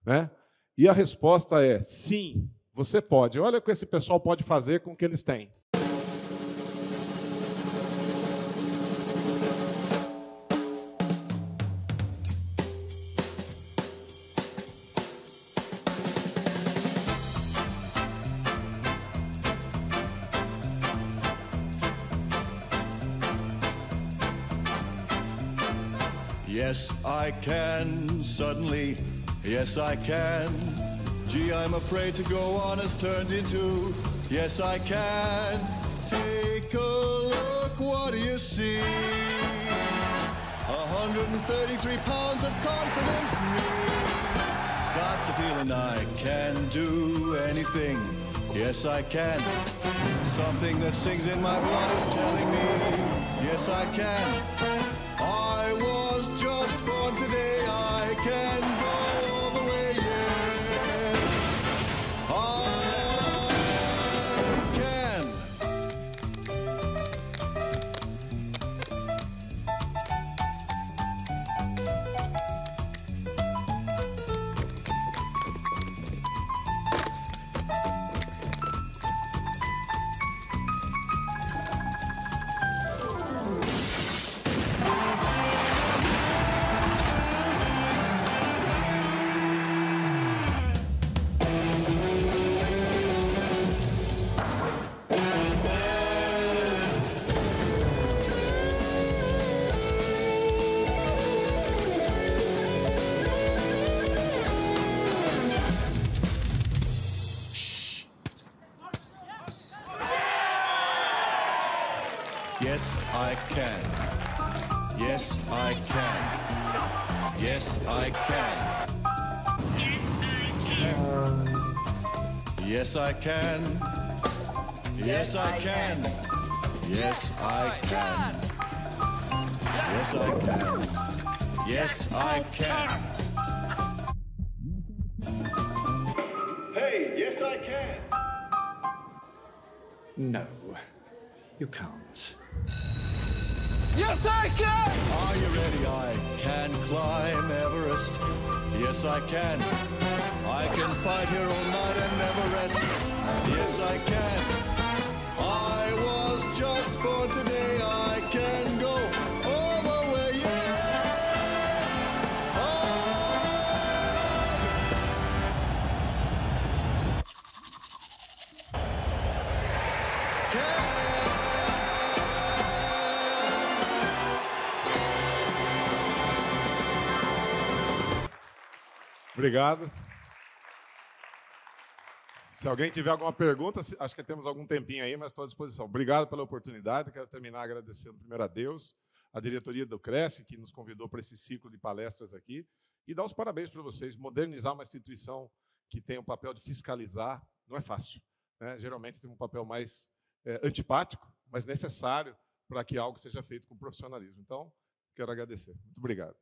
Speaker 1: Né? E a resposta é sim, você pode. Olha o que esse pessoal pode fazer com o que eles têm.
Speaker 28: Can, suddenly, yes, I can. Gee, I'm afraid to go on has turned into, yes, I can. Take a look, what do you see? 133 pounds of confidence, me. Got the feeling I can do anything, yes, I can. Something that sings in my blood is telling me, yes, I can. Yes, I can. Yes, I can. Yes, I can. Yes, I can. Yes, I can.
Speaker 29: Hey, yes, I can.
Speaker 21: No, you can't.
Speaker 28: Yes, I can! Are you ready? I can climb Everest. Yes, I can. I can fight here all night and never rest. Yes, I can. I was just born today. I can go!
Speaker 1: Obrigado. Se alguém tiver alguma pergunta, acho que temos algum tempinho aí, mas estou à disposição. Obrigado pela oportunidade. Quero terminar agradecendo primeiro a Deus, a diretoria do Cresce, que nos convidou para esse ciclo de palestras aqui, e dar os parabéns para vocês. Modernizar uma instituição que tem o papel de fiscalizar não é fácil. né? Geralmente tem um papel mais eh, antipático, mas necessário para que algo seja feito com profissionalismo. Então, quero agradecer. Muito obrigado.